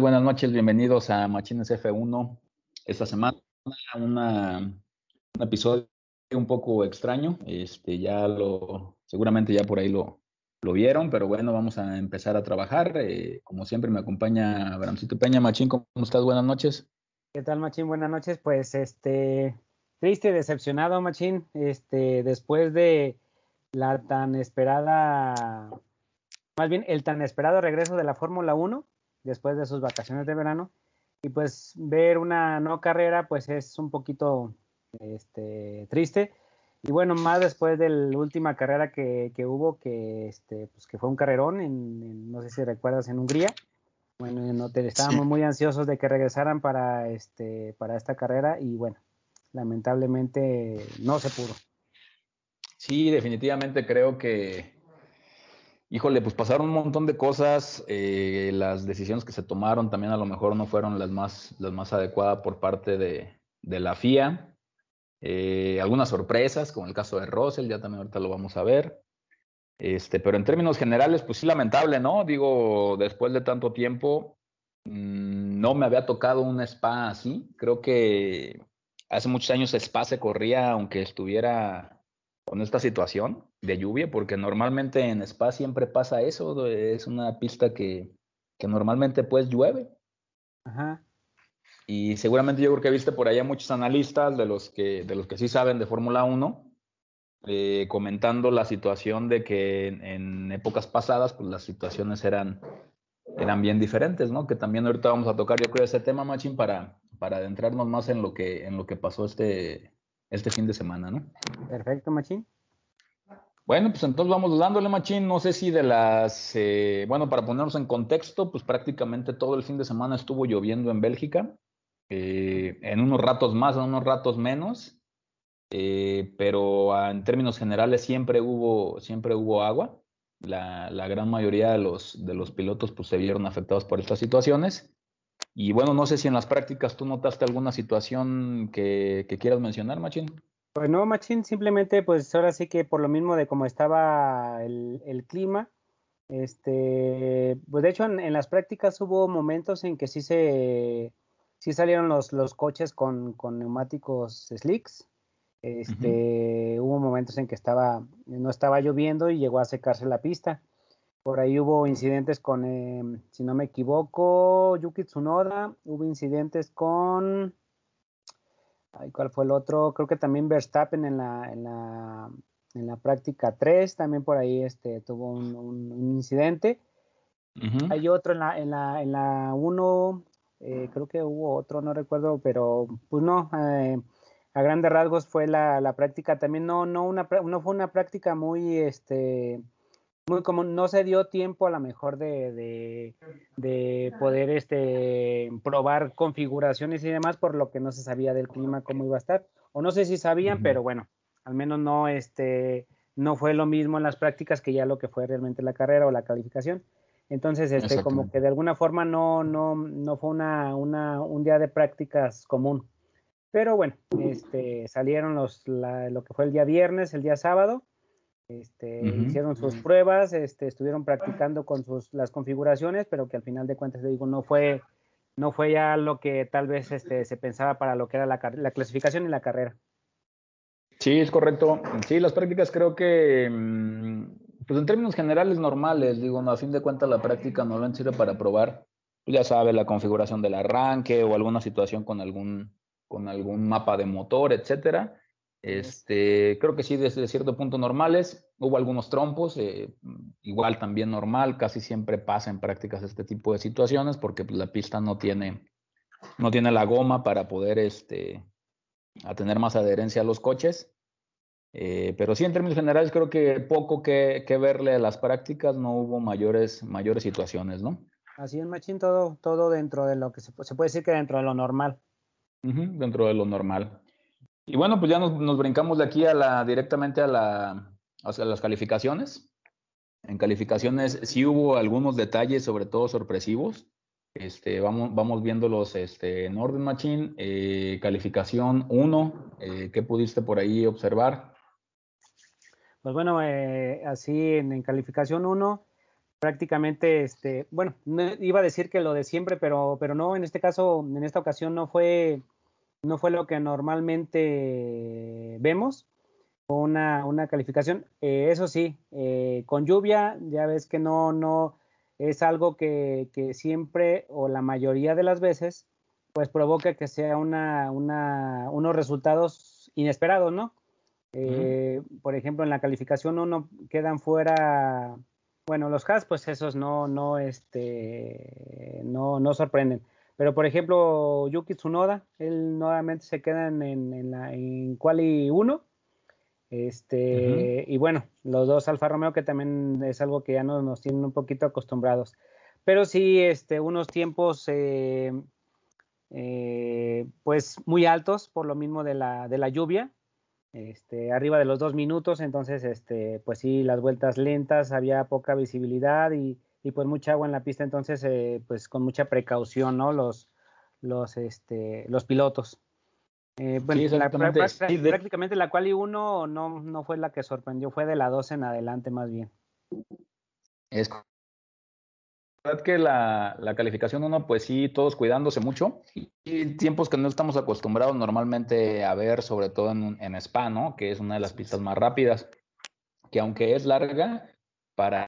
Buenas noches, bienvenidos a Machines F1. Esta semana una, un episodio un poco extraño, este, ya lo, seguramente ya por ahí lo, lo vieron, pero bueno, vamos a empezar a trabajar. Eh, como siempre me acompaña Abrahamcito Peña. Machín, ¿cómo estás? Buenas noches. ¿Qué tal, Machín? Buenas noches. Pues, este, triste, decepcionado, Machín, este, después de la tan esperada, más bien el tan esperado regreso de la Fórmula 1, después de sus vacaciones de verano, y pues ver una no carrera, pues es un poquito este, triste. Y bueno, más después de la última carrera que, que hubo, que, este, pues que fue un carrerón, en, no sé si recuerdas, en Hungría. Bueno, en hotel estábamos muy ansiosos de que regresaran para, este, para esta carrera y bueno, lamentablemente no se pudo. Sí, definitivamente creo que, híjole, pues pasaron un montón de cosas, eh, las decisiones que se tomaron también a lo mejor no fueron las más, las más adecuadas por parte de, de la FIA. Eh, algunas sorpresas, como el caso de Russell, ya también ahorita lo vamos a ver. Este, pero en términos generales, pues sí, lamentable, ¿no? Digo, después de tanto tiempo, mmm, no me había tocado un spa así. Creo que hace muchos años spa se corría, aunque estuviera con esta situación de lluvia, porque normalmente en spa siempre pasa eso. Es una pista que, que normalmente pues llueve. Ajá. Y seguramente yo creo que viste por allá muchos analistas de los que, de los que sí saben de Fórmula 1, eh, comentando la situación de que en, en, épocas pasadas, pues las situaciones eran, eran bien diferentes, ¿no? Que también ahorita vamos a tocar, yo creo, ese tema, Machín, para, para adentrarnos más en lo que, en lo que pasó este, este fin de semana, ¿no? Perfecto, Machín. Bueno, pues entonces vamos dándole, Machín. No sé si de las, eh, bueno, para ponernos en contexto, pues prácticamente todo el fin de semana estuvo lloviendo en Bélgica eh, en unos ratos más, en unos ratos menos, eh, pero en términos generales siempre hubo, siempre hubo agua. La, la, gran mayoría de los, de los pilotos pues, se vieron afectados por estas situaciones. Y bueno, no sé si en las prácticas tú notaste alguna situación que, que quieras mencionar, Machín. Pues no, Machín, simplemente pues ahora sí que por lo mismo de cómo estaba el, el clima, este, pues de hecho en, en, las prácticas hubo momentos en que sí se, sí salieron los, los coches con, con neumáticos slicks. Este, uh -huh. Hubo momentos en que estaba, no estaba lloviendo y llegó a secarse la pista. Por ahí hubo incidentes con, eh, si no me equivoco, Yuki Tsunoda. Hubo incidentes con, ay, ¿cuál fue el otro? Creo que también Verstappen en la, en la, en la práctica 3, también por ahí este, tuvo un, un, un incidente. Uh -huh. Hay otro en la, en la, en la 1, eh, creo que hubo otro, no recuerdo, pero pues no, eh, a grandes rasgos fue la, la, práctica también, no, no, una, no fue una práctica muy, este, muy como, no se dio tiempo a lo mejor de, de, de, poder, este, probar configuraciones y demás, por lo que no se sabía del clima, cómo iba a estar, o no sé si sabían, uh -huh. pero bueno, al menos no, este, no fue lo mismo en las prácticas que ya lo que fue realmente la carrera o la calificación. Entonces, este, como que de alguna forma no, no, no fue una, una, un día de prácticas común. Pero bueno, este, salieron los, la, lo que fue el día viernes, el día sábado, este, uh -huh. hicieron sus pruebas, este, estuvieron practicando con sus, las configuraciones, pero que al final de cuentas, digo, no fue, no fue ya lo que tal vez este, se pensaba para lo que era la, la clasificación y la carrera. Sí, es correcto. Sí, las prácticas creo que mmm pues en términos generales normales, digo, no, a fin de cuentas la práctica normalmente sirve para probar, ya sabes, la configuración del arranque o alguna situación con algún, con algún mapa de motor, etcétera. Este, creo que sí, desde cierto punto normales. Hubo algunos trompos, eh, igual también normal, casi siempre pasa en prácticas este tipo de situaciones porque pues, la pista no tiene, no tiene la goma para poder este, a tener más adherencia a los coches. Eh, pero sí, en términos generales, creo que poco que, que, verle a las prácticas, no hubo mayores, mayores situaciones, ¿no? Así es, Machín, todo, todo dentro de lo que se, se, puede decir que dentro de lo normal. Uh -huh, dentro de lo normal. Y bueno, pues ya nos, nos, brincamos de aquí a la, directamente a, la, a las calificaciones. En calificaciones sí hubo algunos detalles, sobre todo sorpresivos. Este, vamos, vamos viéndolos este, en orden, Machín. Eh, calificación 1, eh, ¿qué pudiste por ahí observar? Pues bueno, eh, así en, calificación 1, prácticamente, este, bueno, iba a decir que lo de siempre, pero, pero no, en este caso, en esta ocasión no fue, no fue lo que normalmente vemos, una, una calificación. Eh, eso sí, eh, con lluvia, ya ves que no, no, es algo que, que, siempre o la mayoría de las veces, pues provoca que sea una, una, unos resultados inesperados, ¿no? Eh, por ejemplo, en la calificación uno quedan fuera bueno, los Haas, pues esos no, no, este, no, no sorprenden. Pero por ejemplo, Yuki Tsunoda, él nuevamente se queda en, en, la, en Quali 1. Este, y bueno, los dos Alfa Romeo, que también es algo que ya nos, nos tienen un poquito acostumbrados. Pero sí, este, unos tiempos eh, eh, pues muy altos por lo mismo de la, de la lluvia este, arriba de los dos minutos, entonces, este, pues sí, las vueltas lentas, había poca visibilidad y, pues mucha agua en la pista, entonces, eh, pues con mucha precaución, ¿no? Los, los, este, los pilotos. Eh, bueno, prácticamente la cual y uno no, no fue la que sorprendió, fue de la 12 en adelante más bien. Es verdad que la, calificación uno, pues sí, todos cuidándose mucho. Y tiempos que no estamos acostumbrados normalmente a ver, sobre todo en, en Spa, ¿no? Que es una de las pistas más rápidas. Que aunque es larga, para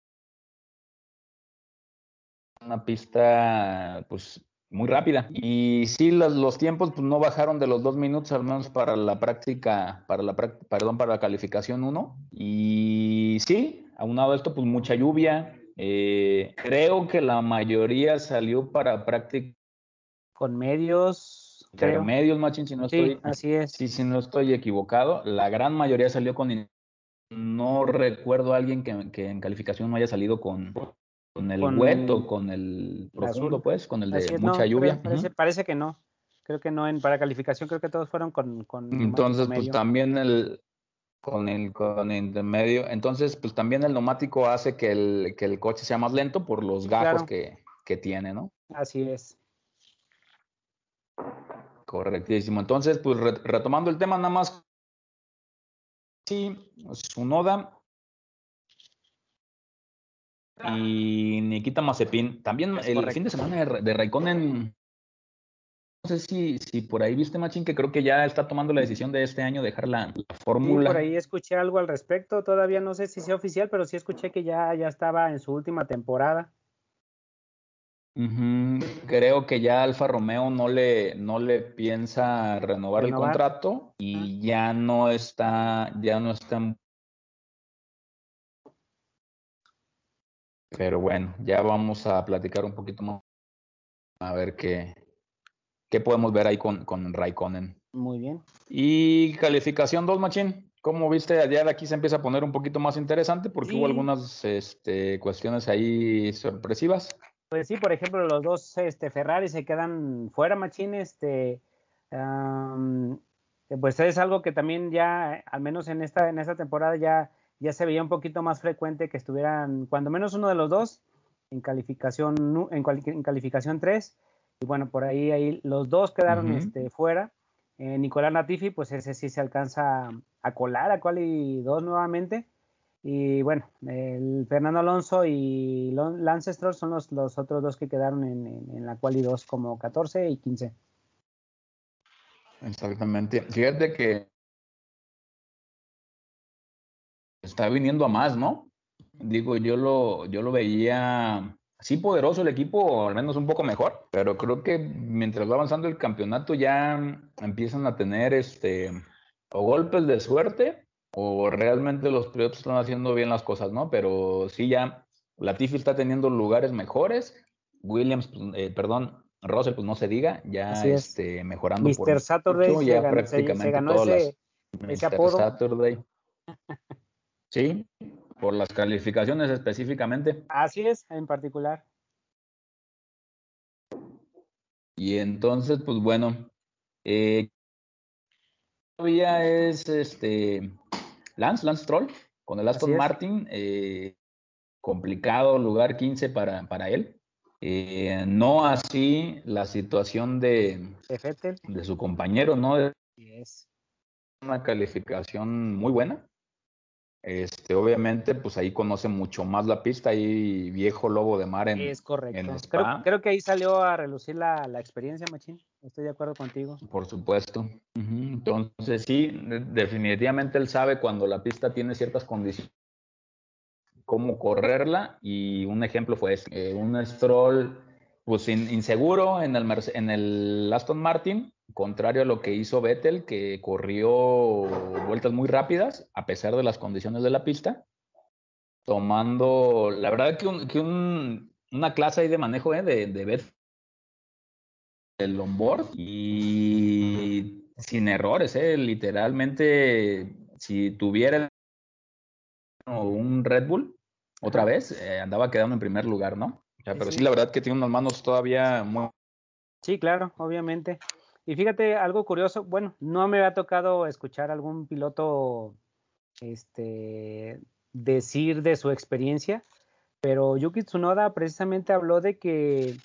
una pista, pues muy rápida. Y sí, los, los, tiempos pues, no bajaron de los dos minutos, al menos para la práctica, para la, perdón, para la calificación 1. Y sí, aunado a esto, pues mucha lluvia, eh, creo que la mayoría salió para práctica. Con medios. Creo. medios, Machín, si no estoy. Así es. Sí, si no estoy equivocado. La gran mayoría salió con. No recuerdo a alguien que, en calificación no haya salido con, con el con con el profundo, pues, con el de mucha lluvia. Parece, que no. Creo que no, en para calificación creo que todos fueron con... con Entonces, pues también el, con el, con el medio. Entonces, pues también el neumático hace que el, que el coche sea más lento por los gajos que, que, tiene, ¿no? Así es. Correctísimo. Entonces, pues retomando el tema, nada más. Sí, su noda. Y Nikita Mazepin. También el fin de semana de, de Raikkonen no sé si, si por ahí viste, Machín, que creo que ya está tomando la decisión de este año dejar la, fórmula. por ahí escuché algo al respecto, todavía no sé si sea oficial, pero sí escuché que ya, ya estaba en su última temporada. Creo que ya Alfa Romeo no le, no le piensa renovar, el contrato y ya no está, ya no está. Pero bueno, ya vamos a platicar un poquito más. A ver qué, ¿Qué podemos ver ahí con, con Raikkonen? Muy bien. Y calificación 2, Machín. ¿Cómo viste? Ya de aquí se empieza a poner un poquito más interesante porque hubo algunas este, cuestiones ahí sorpresivas. Pues sí, por ejemplo, los dos este, Ferrari se quedan fuera, Machín. Este, pues es algo que también ya, al menos en esta, en esta temporada, ya, ya se veía un poquito más frecuente que estuvieran, cuando menos uno de los dos, en calificación, en, en calificación 3 y bueno, por ahí, ahí los dos quedaron este, fuera. Eh, Nicolás Latifi, pues ese sí se alcanza a colar a Quali 2 nuevamente. Y bueno, el Fernando Alonso y Lance Stroll son los, los otros dos que quedaron en, en, la Quali 2 como 14 y 15. Exactamente. Fíjate que está viniendo a más, ¿no? Digo, yo lo, yo lo veía sí poderoso el equipo, al menos un poco mejor, pero creo que mientras va avanzando el campeonato ya empiezan a tener este o golpes de suerte o realmente los pilotos están haciendo bien las cosas, ¿no? Pero sí ya Latifi está teniendo lugares mejores, Williams, eh, perdón, Russell, pues no se diga, ya este, mejorando Mr. por Saturday ya prácticamente todas ese, las, Saturday. Sí, por las calificaciones específicamente. Así es, en particular. Y entonces, pues bueno, eh, todavía es este Lance, Lance Troll, con el Aston Martin, eh, complicado lugar 15 para, para él. Eh, no así la situación de, de, su compañero, ¿no? Es una calificación muy buena. Este, obviamente, pues ahí conoce mucho más la pista, ahí viejo lobo de mar en Es correcto. creo, que ahí salió a relucir la, experiencia, Machín. Estoy de acuerdo contigo. Por supuesto. Entonces, sí, definitivamente él sabe cuando la pista tiene ciertas condiciones, cómo correrla. Y un ejemplo fue ese, un stroll pues inseguro en el, en el Aston Martin, contrario a lo que hizo Vettel, que corrió vueltas muy rápidas a pesar de las condiciones de la pista, tomando, la verdad que, que una clase ahí de manejo ¿eh? de, de Vettel, el onboard y sin errores, ¿eh? literalmente, si tuviera un Red Bull otra vez, eh, andaba quedando en primer lugar, ¿no? pero sí. la verdad que tiene unas manos todavía muy... Sí, claro, obviamente. Y fíjate, algo curioso, bueno, no me ha tocado escuchar algún piloto este, decir de su experiencia, pero Yuki Tsunoda precisamente habló de que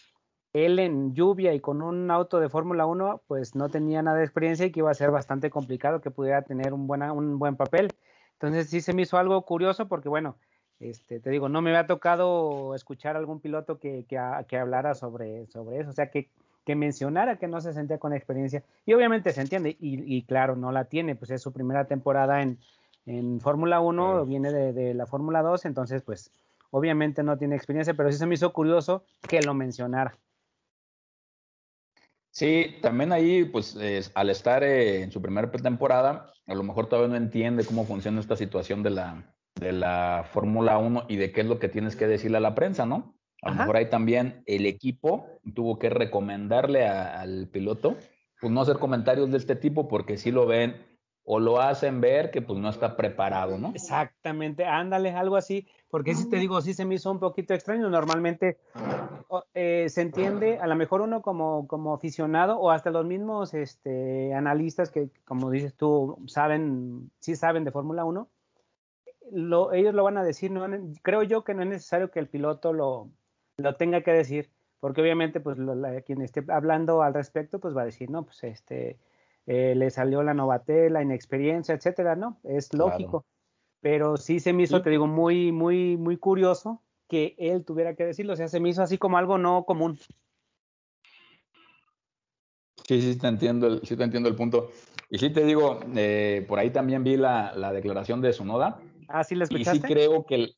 él en lluvia y con un auto de Fórmula 1, pues no tenía nada de experiencia y que iba a ser bastante complicado que pudiera tener un, buena, un buen papel. Entonces sí se me hizo algo curioso porque, bueno, este, te digo, no me había tocado escuchar algún piloto que, que, hablara sobre, sobre eso, o sea, que, que, mencionara que no se sentía con experiencia. Y obviamente se entiende, y, claro, no la tiene, pues es su primera temporada en, en Fórmula 1, viene de, de la Fórmula 2, entonces, pues obviamente no tiene experiencia, pero sí se me hizo curioso que lo mencionara. Sí, también ahí, pues al estar eh, en su primera temporada, a lo mejor todavía no entiende cómo funciona esta situación de la, de la Fórmula 1 y de qué es lo que tienes que decirle a la prensa, ¿no? A lo mejor ahí también el equipo tuvo que recomendarle al piloto, pues no hacer comentarios de este tipo porque si lo ven o lo hacen ver que pues no está preparado, ¿no? Exactamente, ándale, algo así, porque si te digo, sí se me hizo un poquito extraño, normalmente eh, se entiende, a lo mejor uno como, como aficionado o hasta los mismos este, analistas que, como dices tú, saben, sí saben de Fórmula 1, ellos lo van a decir, no, creo yo que no es necesario que el piloto lo, lo tenga que decir, porque obviamente pues quien esté hablando al respecto pues va a decir, no, pues este, eh, le salió la novatela, inexperiencia, etcétera, ¿no? Es lógico. Pero sí se me hizo, te digo, muy, muy, muy curioso que él tuviera que decirlo, o sea, se me hizo así como algo no común. Sí, sí te entiendo el, sí te entiendo el punto. Y sí te digo, eh, por ahí también vi la, la declaración de Sunoda, Ah, sí la escuchaste. Y sí creo que,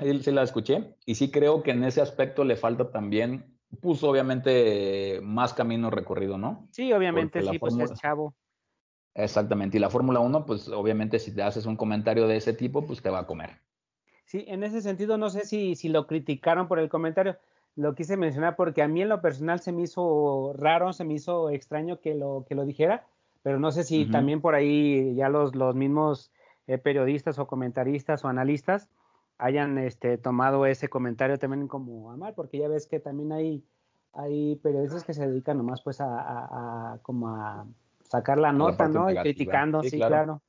él sí la escuché, y sí creo que en ese aspecto le falta también, puso obviamente más camino recorrido, ¿no? Sí, obviamente, sí, pues es chavo. Exactamente, y la Fórmula 1, pues obviamente si te haces un comentario de ese tipo, pues te va a comer. Sí, en ese sentido no sé si, si lo criticaron por el comentario, lo quise mencionar porque a mí en lo personal se me hizo raro, se me hizo extraño que lo, que lo dijera, pero no sé si también por ahí ya los, los mismos eh, periodistas o comentaristas o analistas hayan este, tomado ese comentario también como a mal, porque ya ves que también hay, hay periodistas que se dedican nomás pues a, como a sacar la nota, ¿no? Y criticando, sí, claro.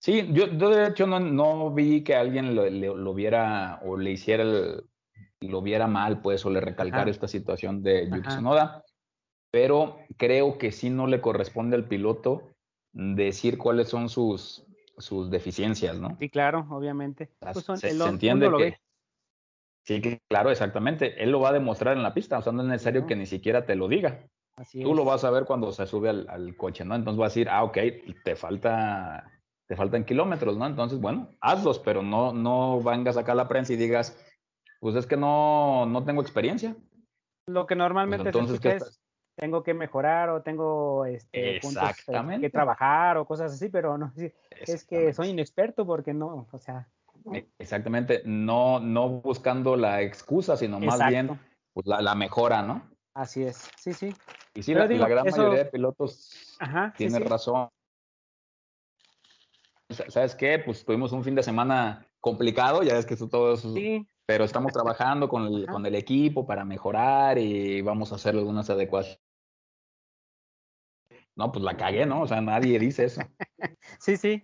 Sí, yo, de hecho no, no vi que alguien lo, lo, viera o le hiciera el, lo viera mal, pues, o le recalcara esta situación de Yuki Tsunoda, pero creo que sí no le corresponde al piloto decir cuáles son sus, sus deficiencias, ¿no? Sí, claro, obviamente. Pues se, entiende que... Sí, claro, exactamente. Él lo va a demostrar en la pista, o sea, no es necesario que ni siquiera te lo diga. Así Tú lo vas a ver cuando se sube al, coche, ¿no? Entonces va a decir, ah, ok, te falta, te faltan kilómetros, ¿no? Entonces, bueno, hazlos, pero no, no vengas acá a la prensa y digas, pues es que no, no tengo experiencia. Lo que normalmente pues entonces, es, tengo que mejorar o tengo este, puntos que trabajar o cosas así, pero no, es que soy inexperto porque no, o sea. E, exactamente, no, no buscando la excusa, sino más bien pues, la, mejora, ¿no? Así es, sí, sí. Y sí, la, gran mayoría de pilotos tiene razón. ¿Sabes qué? Pues tuvimos un fin de semana complicado, ya ves que eso todo Sí. Pero estamos trabajando con el, con el equipo para mejorar y vamos a hacer algunas adecuaciones no, pues la cagué, ¿no? O sea, nadie dice eso. sí, sí.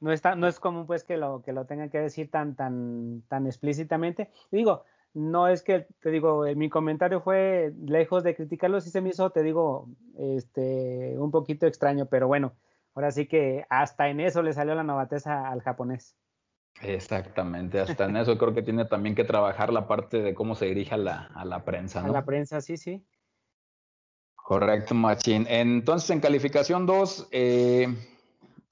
No, está, no es común pues que lo, que lo tengan que decir tan, tan, tan explícitamente. digo, no es que, te digo, mi comentario fue lejos de criticarlo, sí se me hizo, te digo, este, un poquito extraño, pero bueno, ahora sí que hasta en eso le salió la novateza al japonés. Exactamente, hasta en eso creo que tiene también que trabajar la parte de cómo se dirige a la, a la prensa, ¿no? A la prensa, sí, sí. Correcto, Machín. Entonces, en calificación 2, eh,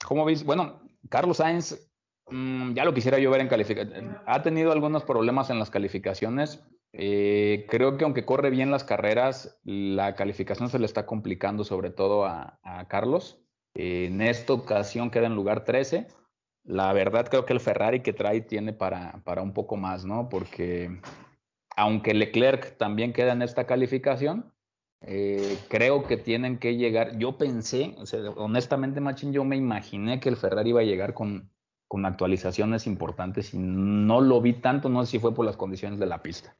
¿cómo ves? Bueno, Carlos Sainz, mm, ya lo quisiera yo ver en calificación. Ha tenido algunos problemas en las calificaciones. Eh, creo que aunque corre bien las carreras, la calificación se le está complicando sobre todo a, Carlos. en esta ocasión queda en lugar 13. La verdad creo que el Ferrari que trae tiene para, para un poco más, ¿no? Porque aunque Leclerc también queda en esta calificación, eh, creo que tienen que llegar. Yo pensé, honestamente, Machín, yo me imaginé que el Ferrari iba a llegar con, con actualizaciones importantes y no lo vi tanto, no sé si fue por las condiciones de la pista.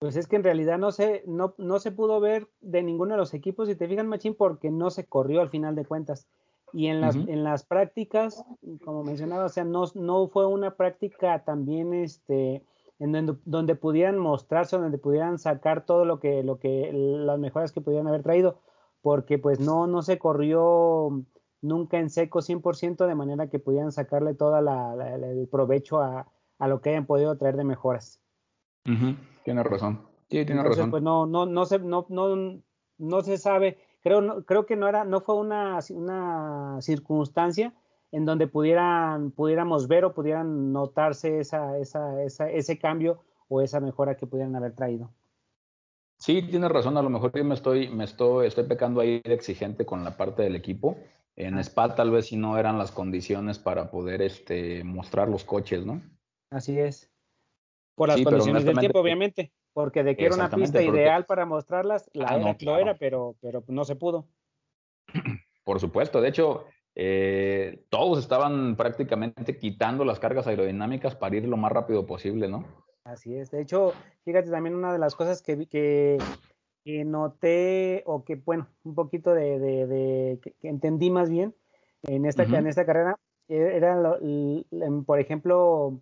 Pues es que en realidad no se, no, no se pudo ver de ninguno de los equipos, si te fijas, Machín, porque no se corrió al final de cuentas. Y en las, en las prácticas, como mencionaba, o sea, no, no fue una práctica también este, en donde, donde, pudieran mostrarse, donde pudieran sacar todo lo que, lo que, las mejoras que pudieran haber traído, porque pues no, no se corrió nunca en seco 100% de manera que pudieran sacarle todo el provecho a, a, lo que hayan podido traer de mejoras. Tiene razón. Sí, tiene razón. Pues no, no, no se, no, no, no se sabe. Creo, creo que no era, no fue una, una circunstancia en donde pudieran, pudiéramos ver o pudieran notarse esa, esa, esa, ese cambio o esa mejora que pudieran haber traído. Sí, tienes razón, a lo mejor yo me estoy, me estoy, estoy pecando ahí de exigente con la parte del equipo. En ah. Spa tal vez si no eran las condiciones para poder este, mostrar los coches, ¿no? Así es. Por las condiciones del tiempo, obviamente. Porque de que era una pista ideal para mostrarlas, la ah, lo era, pero, pero no se pudo. Por supuesto, de hecho, eh, todos estaban prácticamente quitando las cargas aerodinámicas para ir lo más rápido posible, ¿no? Así es. De hecho, fíjate también una de las cosas que, que, que noté o que, bueno, un poquito de, de, que, entendí más bien en esta, en esta carrera, e, era, por ejemplo,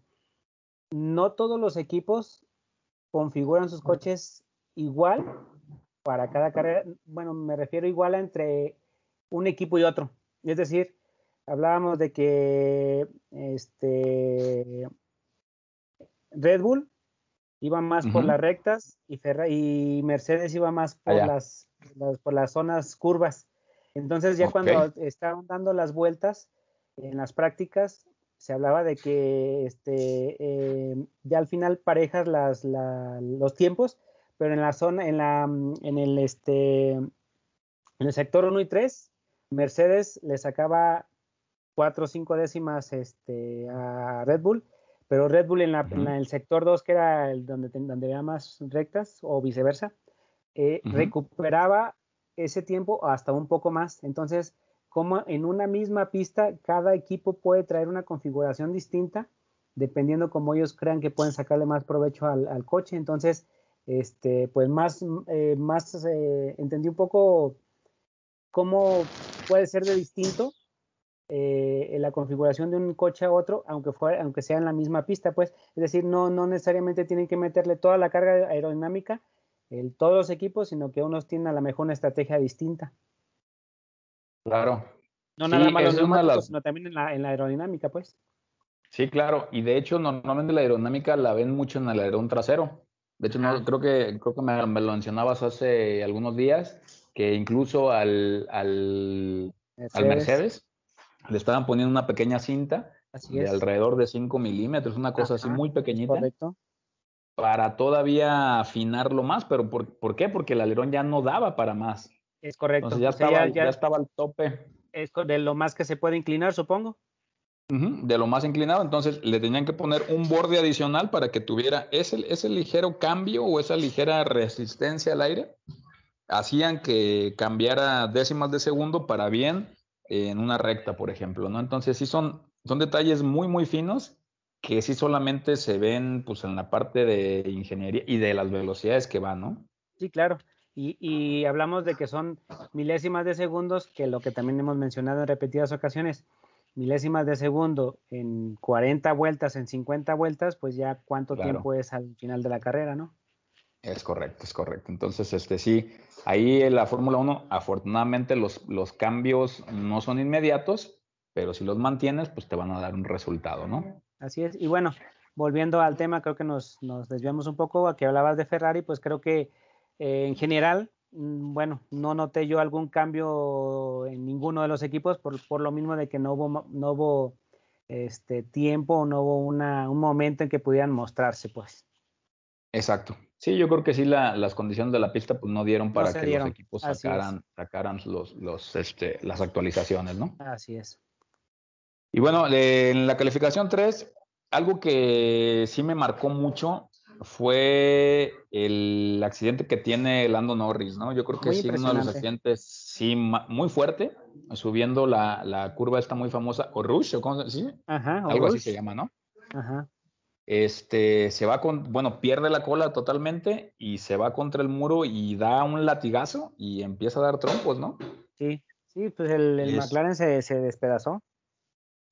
no todos los equipos configuran sus coches igual para cada carrera. Bueno, me refiero igual entre un equipo y otro. Es decir, hablábamos de que este Red Bull iba más por las rectas y, y Mercedes iba más por las, por las zonas curvas. Entonces ya cuando estaban dando las vueltas en las prácticas, se hablaba de que este, eh, ya al final parejas las, los tiempos, pero en la zona, en, la, en, el, este, en el sector 1 y 3, Mercedes le sacaba 4 o 5 décimas este, a Red Bull, pero Red Bull en, la, en el sector 2, que era el donde, donde había más rectas, o viceversa, eh, recuperaba ese tiempo hasta un poco más. Entonces, como en una misma pista cada equipo puede traer una configuración distinta dependiendo como ellos crean que pueden sacarle más provecho al, coche. Entonces, este, pues más, eh, más eh, entendí un poco cómo puede ser de distinto eh, la configuración de un coche a otro, aunque, fuera, aunque sea en la misma pista, pues, es decir, no, no necesariamente tienen que meterle toda la carga aerodinámica en todos los equipos, sino que unos tienen a lo mejor una estrategia distinta. Claro. No nada más los sino también en la, aerodinámica, pues. Sí, claro. Y de hecho, normalmente la aerodinámica la ven mucho en el aerón trasero. De hecho, no, creo que, creo que me, lo mencionabas hace algunos días, que incluso al, al, Mercedes. le estaban poniendo una pequeña cinta de alrededor de 5 milímetros, una cosa así muy pequeñita. Correcto. Para todavía afinarlo más, pero ¿por, ¿por qué? Porque el alerón ya no daba para más. Es correcto. ya, estaba, ya, estaba al tope. Es de lo más que se puede inclinar, supongo. de lo más inclinado, entonces le tenían que poner un borde adicional para que tuviera ese, ese ligero cambio o esa ligera resistencia al aire. Hacían que cambiara décimas de segundo para bien en una recta, por ejemplo, ¿no? Entonces sí son, son detalles muy, muy finos que sí solamente se ven pues en la parte de ingeniería y de las velocidades que van, ¿no? Sí, claro. Y, hablamos de que son milésimas de segundos, que lo que también hemos mencionado en repetidas ocasiones, milésimas de segundo en 40 vueltas, en 50 vueltas, pues ya cuánto tiempo es al final de la carrera, ¿no? Es correcto, es correcto. Entonces, este sí, ahí en la Fórmula 1, afortunadamente los, los cambios no son inmediatos, pero si los mantienes, pues te van a dar un resultado, ¿no? Así es. Y bueno, volviendo al tema, creo que nos, nos desviamos un poco a que hablabas de Ferrari, pues creo que eh, en general, mm, bueno, no noté yo algún cambio en ninguno de los equipos por, por lo mismo de que no hubo, no hubo este tiempo, no hubo una, un momento en que pudieran mostrarse, pues. Exacto. Sí, yo creo que sí las condiciones de la pista pues no dieron para que los equipos sacaran, sacaran los, los, este, las actualizaciones, ¿no? Así es. Y bueno, en la calificación 3, algo que sí me marcó mucho fue el accidente que tiene Lando Norris, ¿no? Yo creo que sí, uno de los accidentes, sí, muy fuerte, subiendo la, la curva esta muy famosa, o Rush, o cómo, ¿sí? Ajá, Algo así se llama, ¿no? Ajá. Este, se va con, bueno, pierde la cola totalmente y se va contra el muro y da un latigazo y empieza a dar trompos, ¿no? Sí, sí, pues el, el McLaren se, se despedazó.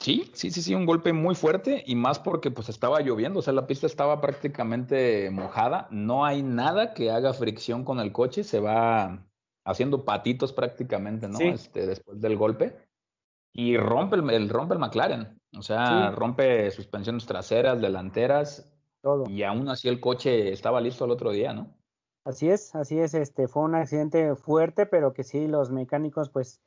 Sí, sí, sí, sí, un golpe muy fuerte y más porque pues estaba lloviendo, o sea, la pista estaba prácticamente mojada, no hay nada que haga fricción con el coche, se va haciendo patitos prácticamente, ¿no? Este, después del golpe y rompe el, rompe el McLaren, o sea, rompe suspensiones traseras, delanteras, todo. Y aún así el coche estaba listo el otro día, ¿no? Así es, así es, este fue un accidente fuerte, pero que sí los mecánicos pues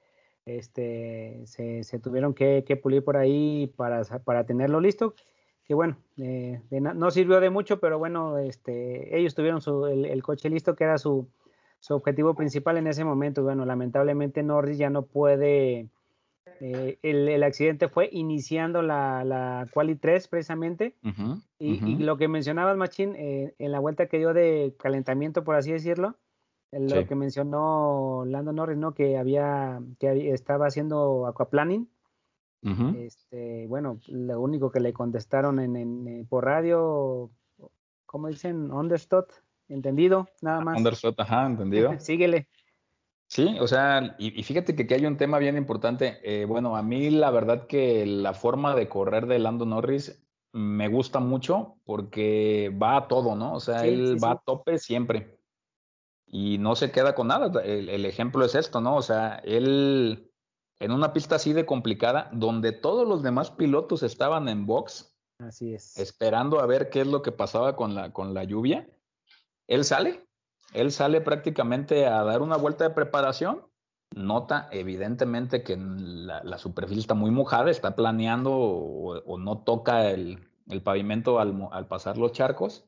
este, se, tuvieron que, pulir por ahí para, para tenerlo listo. Que bueno, eh, no sirvió de mucho, pero bueno, este, ellos tuvieron su, el, coche listo, que era su, su objetivo principal en ese momento. Bueno, lamentablemente Norris ya no puede. Eh, el, accidente fue iniciando la, la Quali 3 precisamente. y, lo que mencionabas, Machín, eh, en la vuelta que dio de calentamiento, por así decirlo, lo que mencionó Lando Norris, ¿no? Que había, que estaba haciendo aquaplaning. este, bueno, lo único que le contestaron en, en, eh, por radio, ¿cómo dicen? Understood, entendido, nada más. Understood, ajá, entendido. Síguele. Sí, o sea, y, fíjate que, que, hay un tema bien importante. Eh, bueno, a mí la verdad que la forma de correr de Lando Norris me gusta mucho porque va a todo, ¿no? O sea, él va a tope siempre y no se queda con nada. El, ejemplo es esto, ¿no? O sea, él en una pista así de complicada, donde todos los demás pilotos estaban en box, así es. esperando a ver qué es lo que pasaba con la, con la lluvia, él sale, él sale prácticamente a dar una vuelta de preparación. Nota evidentemente que la, superficie está muy mojada, está planeando o, no toca el, pavimento al, al pasar los charcos.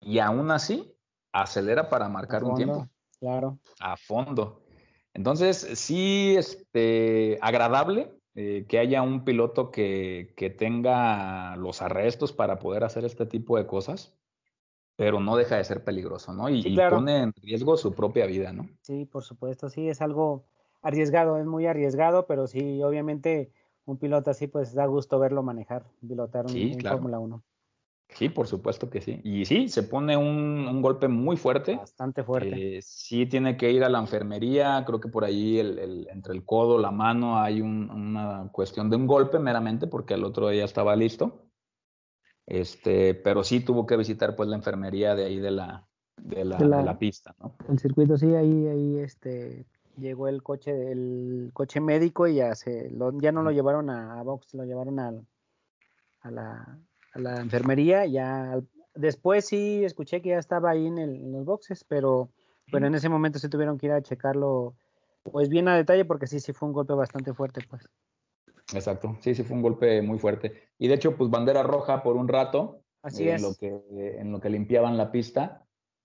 Y aún así, acelera para marcar un tiempo. Claro. A fondo. Entonces, sí, este, agradable eh, que haya un piloto que, que, tenga los arrestos para poder hacer este tipo de cosas, pero no deja de ser peligroso, ¿no? Y, pone en riesgo su propia vida, ¿no? Sí, por supuesto, sí, es algo arriesgado, es muy arriesgado, pero sí, obviamente un piloto así, pues da gusto verlo manejar, pilotar un, Fórmula 1. Sí, por supuesto que sí. Y sí, se pone un, golpe muy fuerte. Bastante fuerte. Eh, sí tiene que ir a la enfermería, creo que por ahí el, entre el codo, la mano, hay una cuestión de un golpe meramente porque el otro día estaba listo. Este, pero sí tuvo que visitar pues la enfermería de ahí de la, de la, pista, ¿no? El circuito sí, ahí, ahí este, llegó el coche, el coche médico y ya se, ya no lo llevaron a, a box, lo llevaron a la la enfermería, ya después sí escuché que ya estaba ahí en, los boxes, pero, pero en ese momento se tuvieron que ir a checarlo pues bien a detalle porque sí, sí fue un golpe bastante fuerte, pues. Exacto, sí, sí fue un golpe muy fuerte. Y de hecho, pues bandera roja por un rato. Así en Lo que, en lo que limpiaban la pista.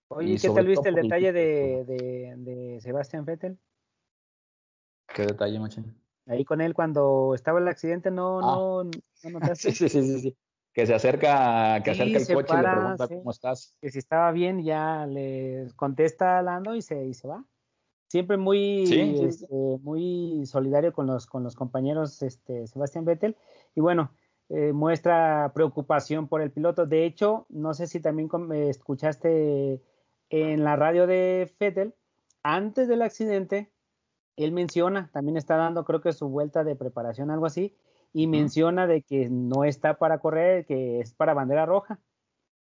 Oye, ¿qué tal viste el detalle de, de, de Sebastián Vettel? ¿Qué detalle, Machín? Ahí con él cuando estaba el accidente, ¿no, ah. no, no notaste? sí, sí, sí, sí que se acerca, que acerca el coche y le pregunta cómo estás. Que si estaba bien, ya le contesta Lando y se, y se va. Siempre muy, este, muy solidario con los, con los compañeros este, Sebastián Vettel. Y bueno, eh, muestra preocupación por el piloto. De hecho, no sé si también escuchaste en la radio de Vettel, antes del accidente, él menciona, también está dando creo que su vuelta de preparación, algo así, y menciona de que no está para correr, que es para bandera roja.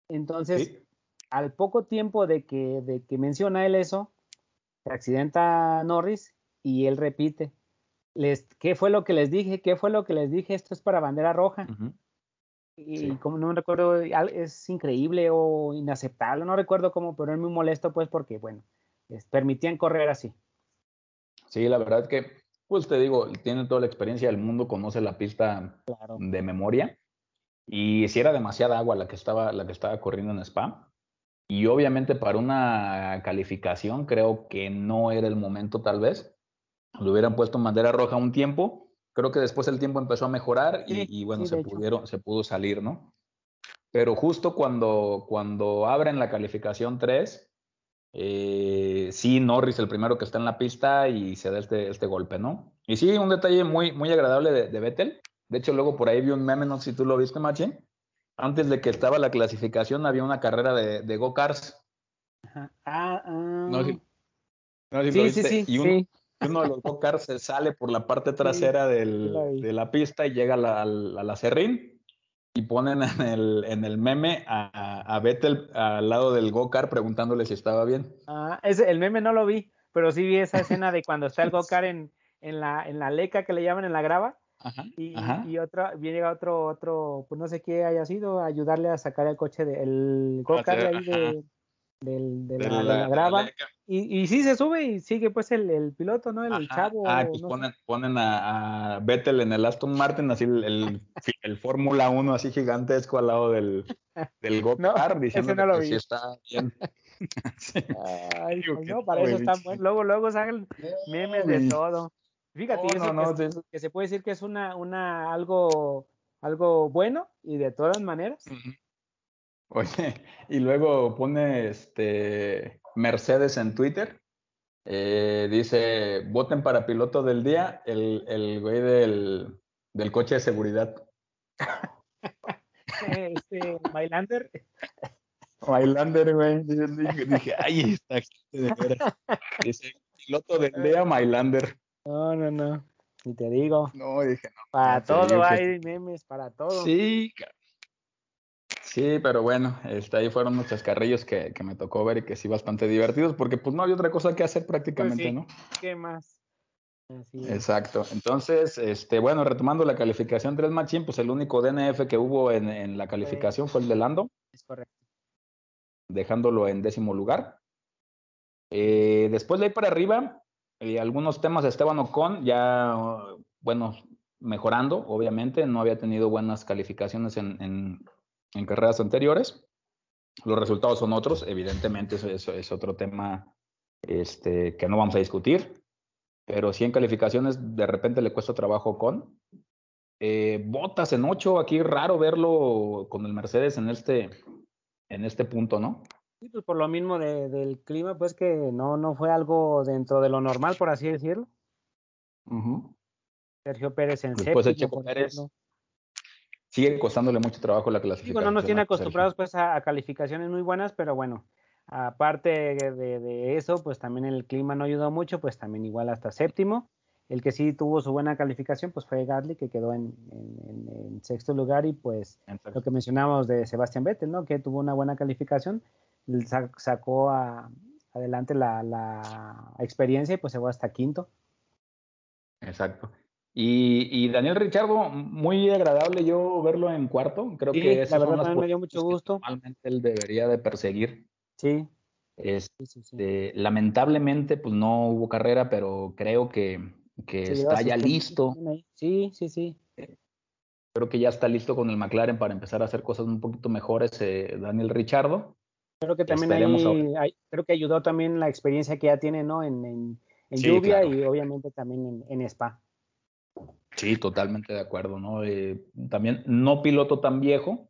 Entonces, al poco tiempo de que, de que menciona él eso, se accidenta Norris y él repite, les, ¿qué fue lo que les dije? ¿Qué fue lo que les dije? Esto es para bandera roja. y como no recuerdo, es increíble o inaceptable, no recuerdo cómo, pero es muy molesto pues porque, bueno, permitían correr así. Sí, la verdad que, pues te digo, tiene toda la experiencia del mundo, conoce la pista de memoria y si era demasiada agua la que estaba, la que estaba corriendo en Spa. Y obviamente para una calificación creo que no era el momento tal vez. Lo hubieran puesto bandera roja un tiempo. Creo que después el tiempo empezó a mejorar y, bueno, se, pudieron, se pudo salir, ¿no? Pero justo cuando, cuando abren la calificación 3, eh, sí, Norris el primero que está en la pista y se da este, este golpe, ¿no? Y sí, un detalle muy, muy agradable de, de Vettel. De hecho, luego por ahí vi un meme, no sé si tú lo viste, Machi antes de que estaba la clasificación había una carrera de, de go-karts. Ah, ah. No, sí, sí, sí, y uno, de los go-karts se sale por la parte trasera del, de la pista y llega a la, a la serrín y ponen en el, en el meme a, a Vettel al lado del go-kart preguntándole si estaba bien. Ah, ese, el meme no lo vi, pero sí vi esa escena de cuando está el go-kart en, en, la, en la leca que le llaman en la grava y, y otro, viene otro, otro, pues no sé qué haya sido, ayudarle a sacar el coche del go de ahí de, del, de, la, grava. y, y sí se sube y sigue pues el, el piloto, ¿no? El, chavo. Ah, pues ponen, ponen a, a, Vettel en el Aston Martin, así el, el, Fórmula 1 así gigantesco al lado del, del go-kart, diciendo que sí está bien. Ay, pues no, para eso están buenos. Luego, luego salen memes de todo. Fíjate, que, se puede decir que es una, una algo, algo bueno y de todas maneras. Oye, y luego pone este Mercedes en Twitter. Eh, dice, voten para piloto del día, el, el güey del, del coche de seguridad. este, Mailander. Mailander, güey. Dije, ay, está Dice, piloto del día, Mailander. No, no, no. Ni te digo. No, dije no. Para todo hay memes, para todo. Sí, Sí, pero bueno, este, ahí fueron muchos carrillos que, que, me tocó ver y que sí bastante divertidos, porque pues no había otra cosa que hacer prácticamente, pues sí. ¿no? ¿Qué más? Exacto. Entonces, este, bueno, retomando la calificación 3 Machín, pues el único DNF que hubo en, en la calificación fue el de Lando. Es correcto. Dejándolo en décimo lugar. Eh, después de ahí para arriba, eh, algunos temas de Esteban Ocon ya, bueno, mejorando, obviamente, no había tenido buenas calificaciones en, carreras anteriores. Los resultados son otros, evidentemente, eso, es otro tema este, que no vamos a discutir, pero sí en calificaciones de repente le cuesta trabajo con. Eh, botas en 8, aquí raro verlo con el Mercedes en este, en este punto, ¿no? Sí, pues por lo mismo de, del clima, pues que no, no fue algo dentro de lo normal, por así decirlo. Sergio Pérez en Después de Checo Pérez sigue costándole mucho trabajo la clasificación. No nos tiene acostumbrados pues a, calificaciones muy buenas, pero bueno, aparte de, de, eso, pues también el clima no ayudó mucho, pues también igual hasta séptimo. El que sí tuvo su buena calificación, pues fue Gasly, que quedó en, en, en sexto lugar, y pues lo que mencionábamos de Sebastián Vettel, ¿no? Que tuvo una buena calificación, sacó a, adelante la, la, experiencia y pues se fue hasta quinto. Exacto. Y, y, Daniel Richardo, muy agradable yo verlo en cuarto. Creo que la verdad me dio mucho gusto. Normalmente él debería de perseguir. Sí. Este, lamentablemente, pues no hubo carrera, pero creo que, que está ya listo. Sí, sí, sí. Creo que ya está listo con el McLaren para empezar a hacer cosas un poquito mejores, eh, Daniel Richardo. Creo que también hay, creo que ayudó también la experiencia que ya tiene, ¿no? En, en, lluvia y obviamente también en, Spa. Sí, totalmente de acuerdo, ¿no? Eh, también no piloto tan viejo,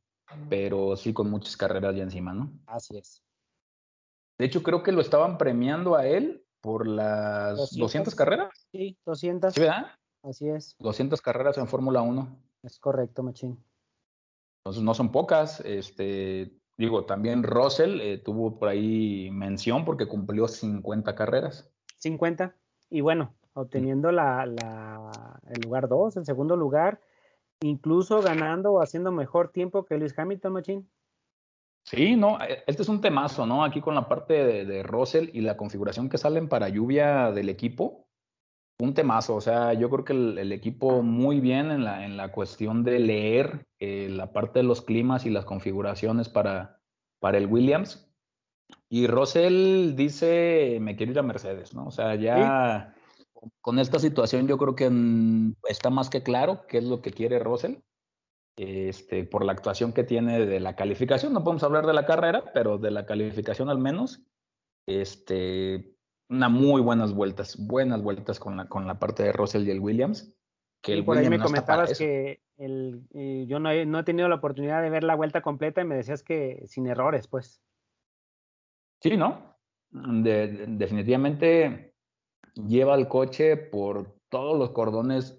pero sí con muchas carreras ya encima, ¿no? Así es. De hecho, creo que lo estaban premiando a él por las 200, carreras. Sí, 200. ¿Sí, verdad? Así es. 200 carreras en Fórmula 1. Es correcto, Machín. Entonces no son pocas. Este, Digo, también Russell eh, tuvo por ahí mención porque cumplió 50 carreras. 50. Y bueno, obteniendo la, el lugar 2, el segundo lugar, incluso ganando o haciendo mejor tiempo que Luis Hamilton, Machín. Sí, no, eh, este es un temazo, ¿no? Aquí con la parte de, de Russell y la configuración que salen para lluvia del equipo. Un temazo, o sea, yo creo que el, equipo muy bien en la, en la cuestión de leer eh, la parte de los climas y las configuraciones para, para el Williams. Y Russell dice, me quiero ir a Mercedes, ¿no? O sea, ya con esta situación yo creo que está más que claro qué es lo que quiere Russell. Este, por la actuación que tiene de la calificación, no podemos hablar de la carrera, pero de la calificación al menos, este, una muy buenas vueltas, buenas vueltas con la, con la parte de Russell y el Williams. Que el por ahí me comentabas que el, eh, yo no he, no he, tenido la oportunidad de ver la vuelta completa y me decías que sin errores, pues. Sí, ¿no? definitivamente lleva el coche por todos los cordones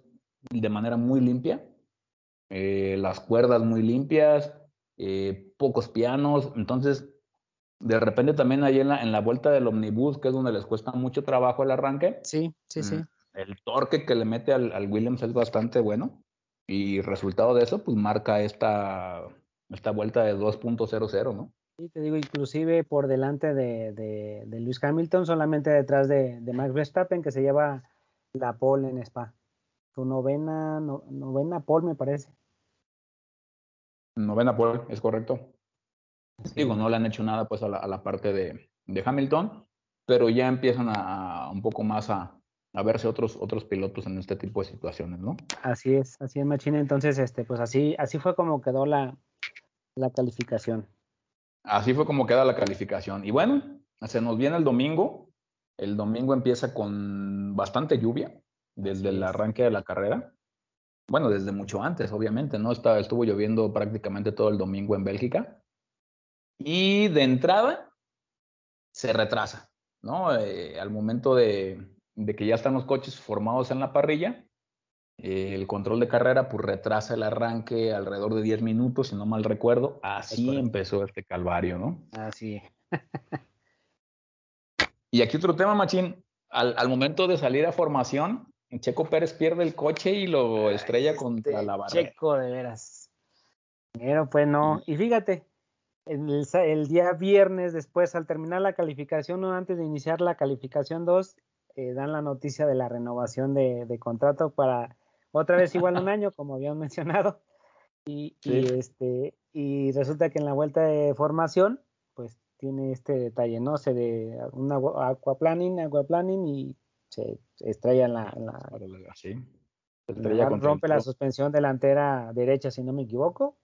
de manera muy limpia, eh, las cuerdas muy limpias, eh, pocos pianos, entonces de repente también ahí en la, en la vuelta del omnibus, que es donde les cuesta mucho trabajo el arranque. Sí, sí, sí. Mm, el torque que le mete al, al, Williams es bastante bueno. Y resultado de eso, pues marca esta, esta vuelta de 2.00, ¿no? Sí, te digo, inclusive por delante de, de, de Lewis Hamilton, solamente detrás de, de, Max Verstappen, que se lleva la pole en Spa. Su novena, novena pole, me parece. Novena pole, es correcto. Digo, no le han hecho nada pues a la, parte de, Hamilton, pero ya empiezan a, un poco más a, verse otros, otros pilotos en este tipo de situaciones, ¿no? Así es, así es, Machine. Entonces, este, pues así, así fue como quedó la, la calificación. Así fue como queda la calificación. Y bueno, se nos viene el domingo. El domingo empieza con bastante lluvia desde el arranque de la carrera. Bueno, desde mucho antes, obviamente, ¿no? Estuvo lloviendo prácticamente todo el domingo en Bélgica. Y de entrada, se retrasa, ¿no? Eh, al momento de, que ya están los coches formados en la parrilla, eh, el control de carrera pues retrasa el arranque alrededor de 10 minutos, si no mal recuerdo. Así empezó este calvario, ¿no? Así. y aquí otro tema, Machín. Al, al, momento de salir a formación, Checo Pérez pierde el coche y lo estrella contra este la barrera. Checo, de veras. Pero pues no. Y fíjate, el, día viernes después, al terminar la calificación o antes de iniciar la calificación 2, eh, dan la noticia de la renovación de, contrato para otra vez igual un año, como habían mencionado. Y, este, y resulta que en la vuelta de formación, pues tiene este detalle, ¿no? Se de un aquaplaning, aquaplaning y se estrella en la... rompe la suspensión delantera derecha, si no me equivoco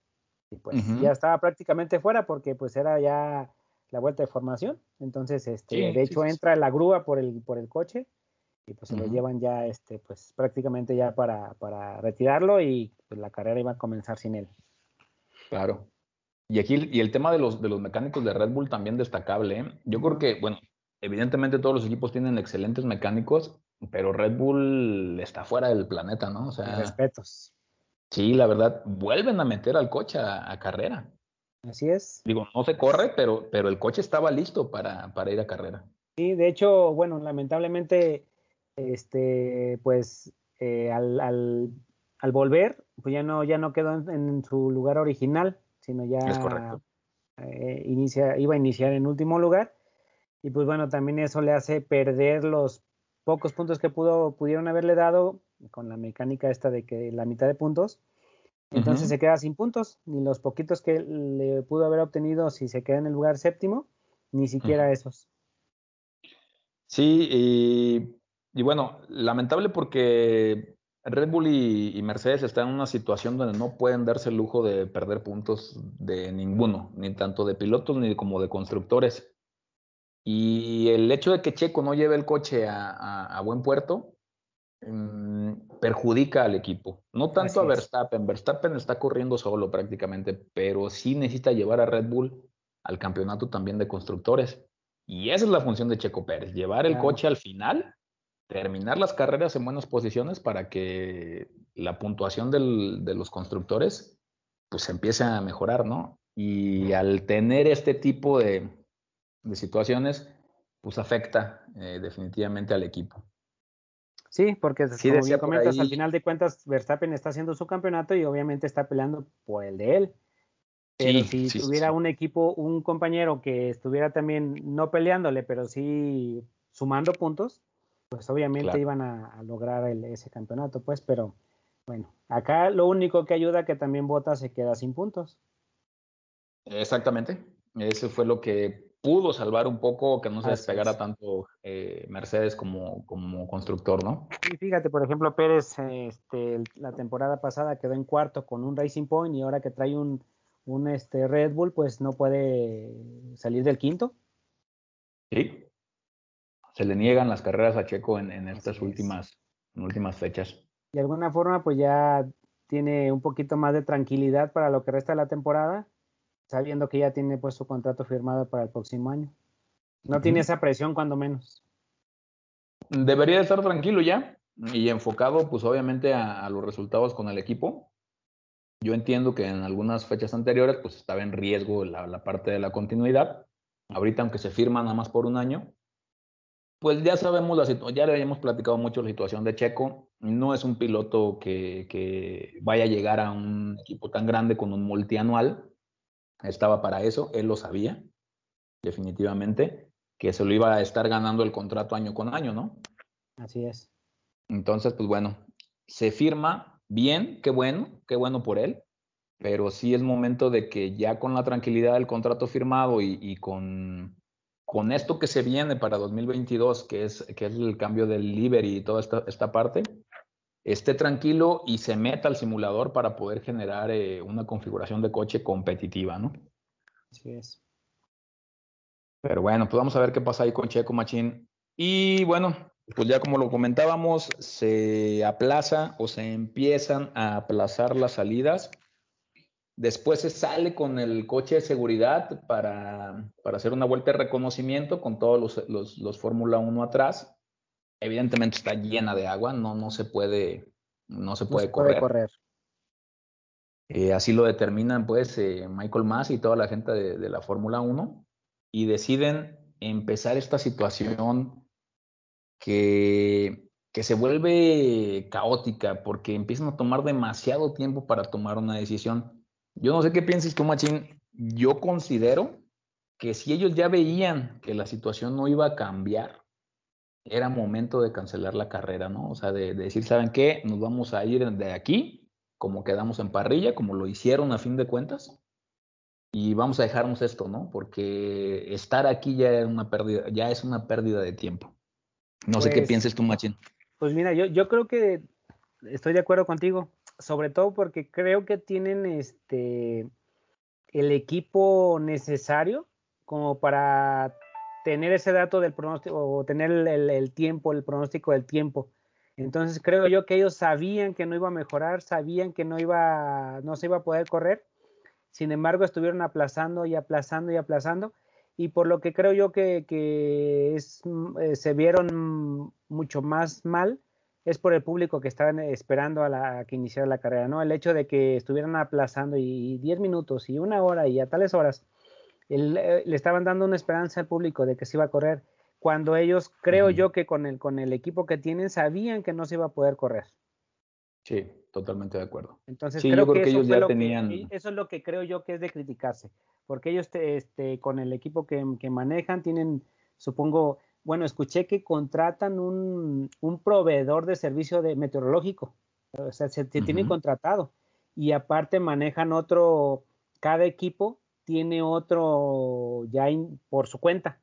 y pues ya estaba prácticamente fuera porque pues era ya la vuelta de formación. Entonces, este, de hecho, entra la grúa por el, por el coche y pues se lo llevan ya, este, pues prácticamente ya para, para retirarlo y pues la carrera iba a comenzar sin él. Claro. Y aquí, y el tema de los, de los mecánicos de Red Bull también destacable. ¿eh? Yo creo que, bueno, evidentemente todos los equipos tienen excelentes mecánicos, pero Red Bull está fuera del planeta, ¿no? O sea, respetos. Sí, la verdad, vuelven a meter al coche a, carrera. Así es. Digo, no se corre, pero, pero el coche estaba listo para, para ir a carrera. Sí, de hecho, bueno, lamentablemente, este, pues eh, al, al, al, volver, pues ya no, ya no quedó en, su lugar original, sino ya es correcto. Eh, inicia, iba a iniciar en último lugar. Y pues bueno, también eso le hace perder los pocos puntos que pudo, pudieron haberle dado con la mecánica esta de que la mitad de puntos, entonces se queda sin puntos, ni los poquitos que le pudo haber obtenido si se queda en el lugar séptimo, ni siquiera esos. Sí, y, bueno, lamentable porque Red Bull y, Mercedes están en una situación donde no pueden darse el lujo de perder puntos de ninguno, ni tanto de pilotos ni como de constructores. Y el hecho de que Checo no lleve el coche a buen puerto, perjudica al equipo. No tanto a Verstappen. Verstappen está corriendo solo prácticamente, pero sí necesita llevar a Red Bull al campeonato también de constructores. Y esa es la función de Checo Pérez, llevar el coche al final, terminar las carreras en buenas posiciones para que la puntuación de los constructores pues empiece a mejorar, ¿no? Y al tener este tipo de, situaciones, pues afecta eh, definitivamente al equipo. Sí, porque como bien comentas, al final de cuentas, Verstappen está haciendo su campeonato y obviamente está peleando por el de él. Pero si tuviera un equipo, un compañero que estuviera también no peleándole, pero sí sumando puntos, pues obviamente iban a, lograr ese campeonato, pues, pero bueno, acá lo único que ayuda que también Bota se queda sin puntos. Exactamente, eso fue lo que pudo salvar un poco que no se despegara tanto eh, Mercedes como, como constructor, ¿no? Y fíjate, por ejemplo, Pérez este, la temporada pasada quedó en cuarto con un Racing Point y ahora que trae un, un este, Red Bull, pues no puede salir del quinto. Sí. Se le niegan las carreras a Checo en, en estas últimas, en últimas fechas. De alguna forma, pues ya tiene un poquito más de tranquilidad para lo que resta de la temporada sabiendo que ya tiene pues su contrato firmado para el próximo año. No tiene esa presión cuando menos. Debería estar tranquilo ya y enfocado pues obviamente a, los resultados con el equipo. Yo entiendo que en algunas fechas anteriores pues estaba en riesgo la, parte de la continuidad. Ahorita aunque se firma nada más por un año, pues ya sabemos la situación, ya le habíamos platicado mucho la situación de Checo. No es un piloto que, que, vaya a llegar a un equipo tan grande con un multianual estaba para eso, él lo sabía, definitivamente, que se lo iba a estar ganando el contrato año con año, ¿no? Así es. Entonces, pues bueno, se firma bien, qué bueno, qué bueno por él, pero sí es momento de que ya con la tranquilidad del contrato firmado y, con, con, esto que se viene para 2022, que es, que es el cambio del livery y toda esta, esta parte, esté tranquilo y se meta al simulador para poder generar eh, una configuración de coche competitiva, ¿no? Así es. Pero bueno, pues vamos a ver qué pasa ahí con Checo Machín. Y bueno, pues ya como lo comentábamos, se aplaza o se empiezan a aplazar las salidas. Después se sale con el coche de seguridad para, para hacer una vuelta de reconocimiento con todos los, los, los Fórmula 1 atrás evidentemente está llena de agua, no, no se puede, no se puede correr. Eh, así lo determinan pues eh, Michael Mass y toda la gente de, la Fórmula 1 y deciden empezar esta situación que, que se vuelve caótica porque empiezan a tomar demasiado tiempo para tomar una decisión. Yo no sé qué piensas tú, Machín. Yo considero que si ellos ya veían que la situación no iba a cambiar, era momento de cancelar la carrera, ¿no? O sea, de, decir, ¿saben qué? Nos vamos a ir de aquí, como quedamos en parrilla, como lo hicieron a fin de cuentas, y vamos a dejarnos esto, ¿no? Porque estar aquí ya es una pérdida, ya es una pérdida de tiempo. No sé qué pues pienses tú, Machín. Pues mira, yo, yo creo que estoy de acuerdo contigo, sobre todo porque creo que tienen este el equipo necesario como para tener ese dato del pronóstico o tener el, tiempo, el pronóstico del tiempo. Entonces creo yo que ellos sabían que no iba a mejorar, sabían que no iba, no se iba a poder correr. Sin embargo, estuvieron aplazando y aplazando y aplazando. Y por lo que creo yo que, es, eh, se vieron mucho más mal, es por el público que estaban esperando a, la, que iniciara la carrera, ¿no? El hecho de que estuvieran aplazando y 10 minutos y una hora y a tales horas eh, le estaban dando una esperanza al público de que se iba a correr, cuando ellos, creo yo que con el, con el equipo que tienen, sabían que no se iba a poder correr. Sí, totalmente de acuerdo. Entonces, creo, que, ellos ya tenían... eso es lo que creo yo que es de criticarse, porque ellos este, con el equipo que, manejan tienen, supongo, bueno, escuché que contratan un, proveedor de servicio de meteorológico, o sea, se, tienen contratado y aparte manejan otro, cada equipo tiene otro ya por su cuenta.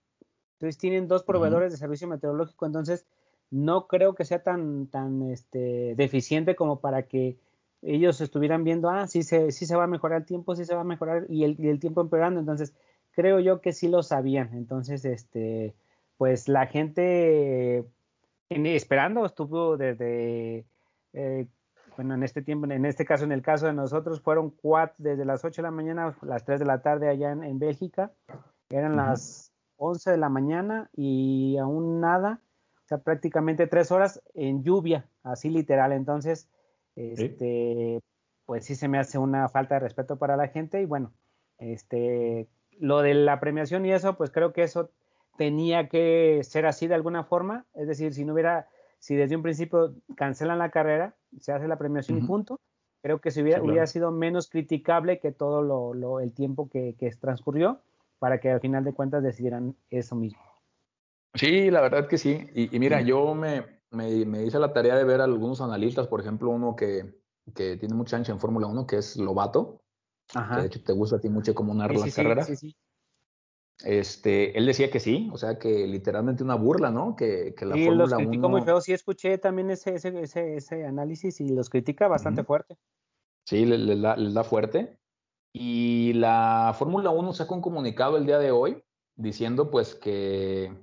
Entonces tienen dos proveedores de servicio meteorológico, entonces no creo que sea tan, tan este, deficiente como para que ellos estuvieran viendo, ah, sí se, sí se va a mejorar el tiempo, sí se va a mejorar y el, y el tiempo empeorando. Entonces, creo yo que sí lo sabían. Entonces, este, pues la gente esperando estuvo desde eh, bueno, en este tiempo, en este caso, en el caso de nosotros, fueron cuatro, desde las 8 de la mañana a las 3 de la tarde allá en, Bélgica, eran las 11 de la mañana y aún nada, o sea, prácticamente tres horas en lluvia, así literal. Entonces, este, pues sí se me hace una falta de respeto para la gente y bueno, este, lo de la premiación y eso, pues creo que eso tenía que ser así de alguna forma, es decir, si no hubiera si desde un principio cancelan la carrera, se hace la premiación y punto, creo que se hubiera, hubiera sido menos criticable que todo lo, el tiempo que, transcurrió para que al final de cuentas decidieran eso mismo. Sí, la verdad que sí. Y, mira, yo me, me, hice la tarea de ver a algunos analistas, por ejemplo, uno que, que tiene mucha ancha en Fórmula 1, que es Lobato, Ajá. que de hecho te gusta a ti mucho como narra sí, las sí, Sí, este, él decía que sí, o sea, que literalmente una burla, ¿no? Que, que la sí, Fórmula los criticó muy feo. Sí, escuché también ese, ese, ese, ese análisis y los critica bastante fuerte. Sí, les, da, les da fuerte. Y la Fórmula 1 sacó un comunicado el día de hoy diciendo pues que,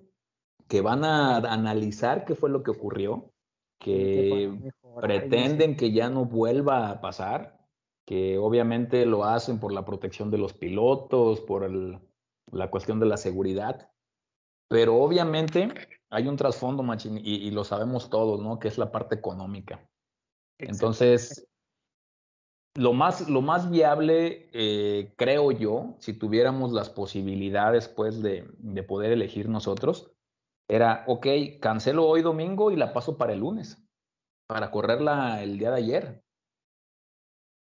que van a analizar qué fue lo que ocurrió, que pretenden que ya no vuelva a pasar, que obviamente lo hacen por la protección de los pilotos, por el, la cuestión de la seguridad, pero obviamente hay un trasfondo, machín, y, lo sabemos todos, ¿no? Que es la parte económica. Entonces, lo más, lo más viable, eh, creo yo, si tuviéramos las posibilidades, pues, de, de, poder elegir nosotros, era, ok, cancelo hoy domingo y la paso para el lunes, para correrla el día de ayer.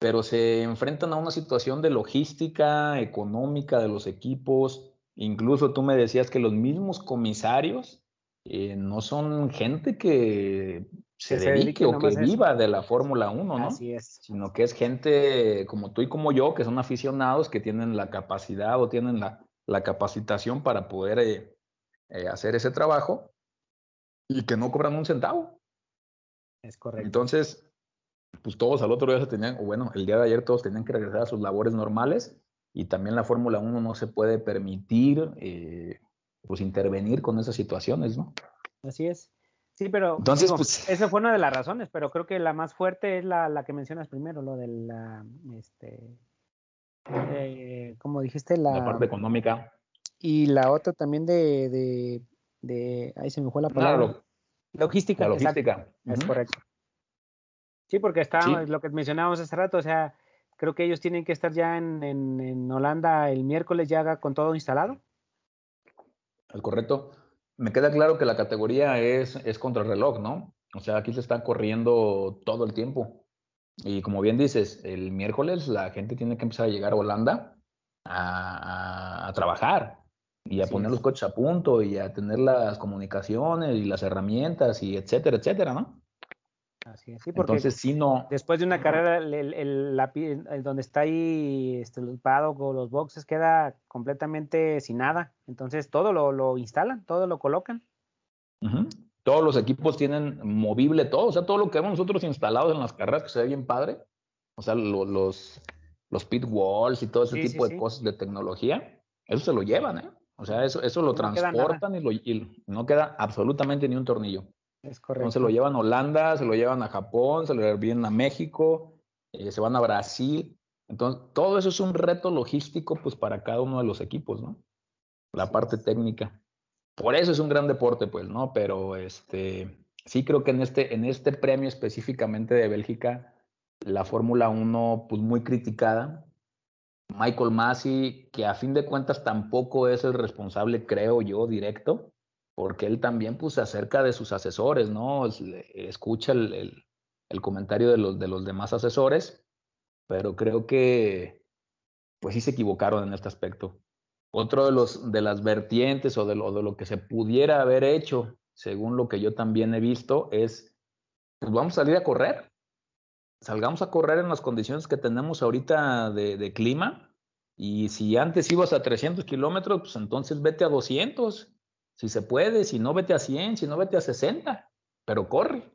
Pero se enfrentan a una situación de logística, económica de los equipos. Incluso tú me decías que los mismos comisarios eh, no son gente que se, dedique, o que viva de la Fórmula 1, ¿no? Así es. Sino que es gente como tú y como yo, que son aficionados, que tienen la capacidad o tienen la, la capacitación para poder eh, eh, hacer ese trabajo y que no cobran un centavo. Es correcto. Entonces, pues todos al otro día se tenían, o bueno, el día de ayer todos tenían que regresar a sus labores normales y también la Fórmula 1 no se puede permitir pues intervenir con esas situaciones, ¿no? Así es. Sí, pero Entonces, pues, esa fue una de las razones, pero creo que la más fuerte es la, la que mencionas primero, lo de la, este, eh, como dijiste, la, la, parte económica. Y la otra también de, de, de ahí se me fue la palabra. logística. La logística. Es correcto. Sí, porque está lo que mencionábamos hace rato, o sea, creo que ellos tienen que estar ya en, en, en Holanda el miércoles ya con todo instalado. Es correcto me queda claro que la categoría es, es reloj, ¿no? O sea, aquí se está corriendo todo el tiempo. Y como bien dices, el miércoles la gente tiene que empezar a llegar a Holanda a, trabajar y a poner los coches a punto y a tener las comunicaciones y las herramientas y etcétera, etcétera, ¿no? Así es, sí, porque Entonces, sí, no. Después de una carrera, el, el, donde está ahí este, el paddock o los boxes queda completamente sin nada. Entonces, todo lo, lo instalan, todo lo colocan. Todos los equipos tienen movible todo, o sea, todo lo que vemos nosotros instalados en las carreras, que se ve bien padre. O sea, los, los pit walls y todo ese tipo de cosas de tecnología, eso se lo llevan, ¿eh? O sea, eso, eso lo transportan y, lo, y no queda absolutamente ni un tornillo. Es correcto. Entonces lo llevan a Holanda, se lo llevan a Japón, se lo llevan a México, eh, se van a Brasil. Entonces, todo eso es un reto logístico pues para cada uno de los equipos, ¿no? La parte técnica. Por eso es un gran deporte, pues, ¿no? Pero este, sí creo que en este, en este premio específicamente de Bélgica, la Fórmula 1, pues muy criticada. Michael Massey, que a fin de cuentas tampoco es el responsable, creo yo, directo, porque él también pues se acerca de sus asesores, ¿no? Escucha el, comentario de los, de los demás asesores, pero creo que pues sí se equivocaron en este aspecto. Otro de, los, de las vertientes o de, lo, de lo que se pudiera haber hecho, según lo que yo también he visto, es, pues vamos a salir a correr. Salgamos a correr en las condiciones que tenemos ahorita de, de clima. Y si antes ibas a 300 kilómetros, pues entonces vete a 200 si se puede, si no, vete a 100, si no, vete a 60, pero corre.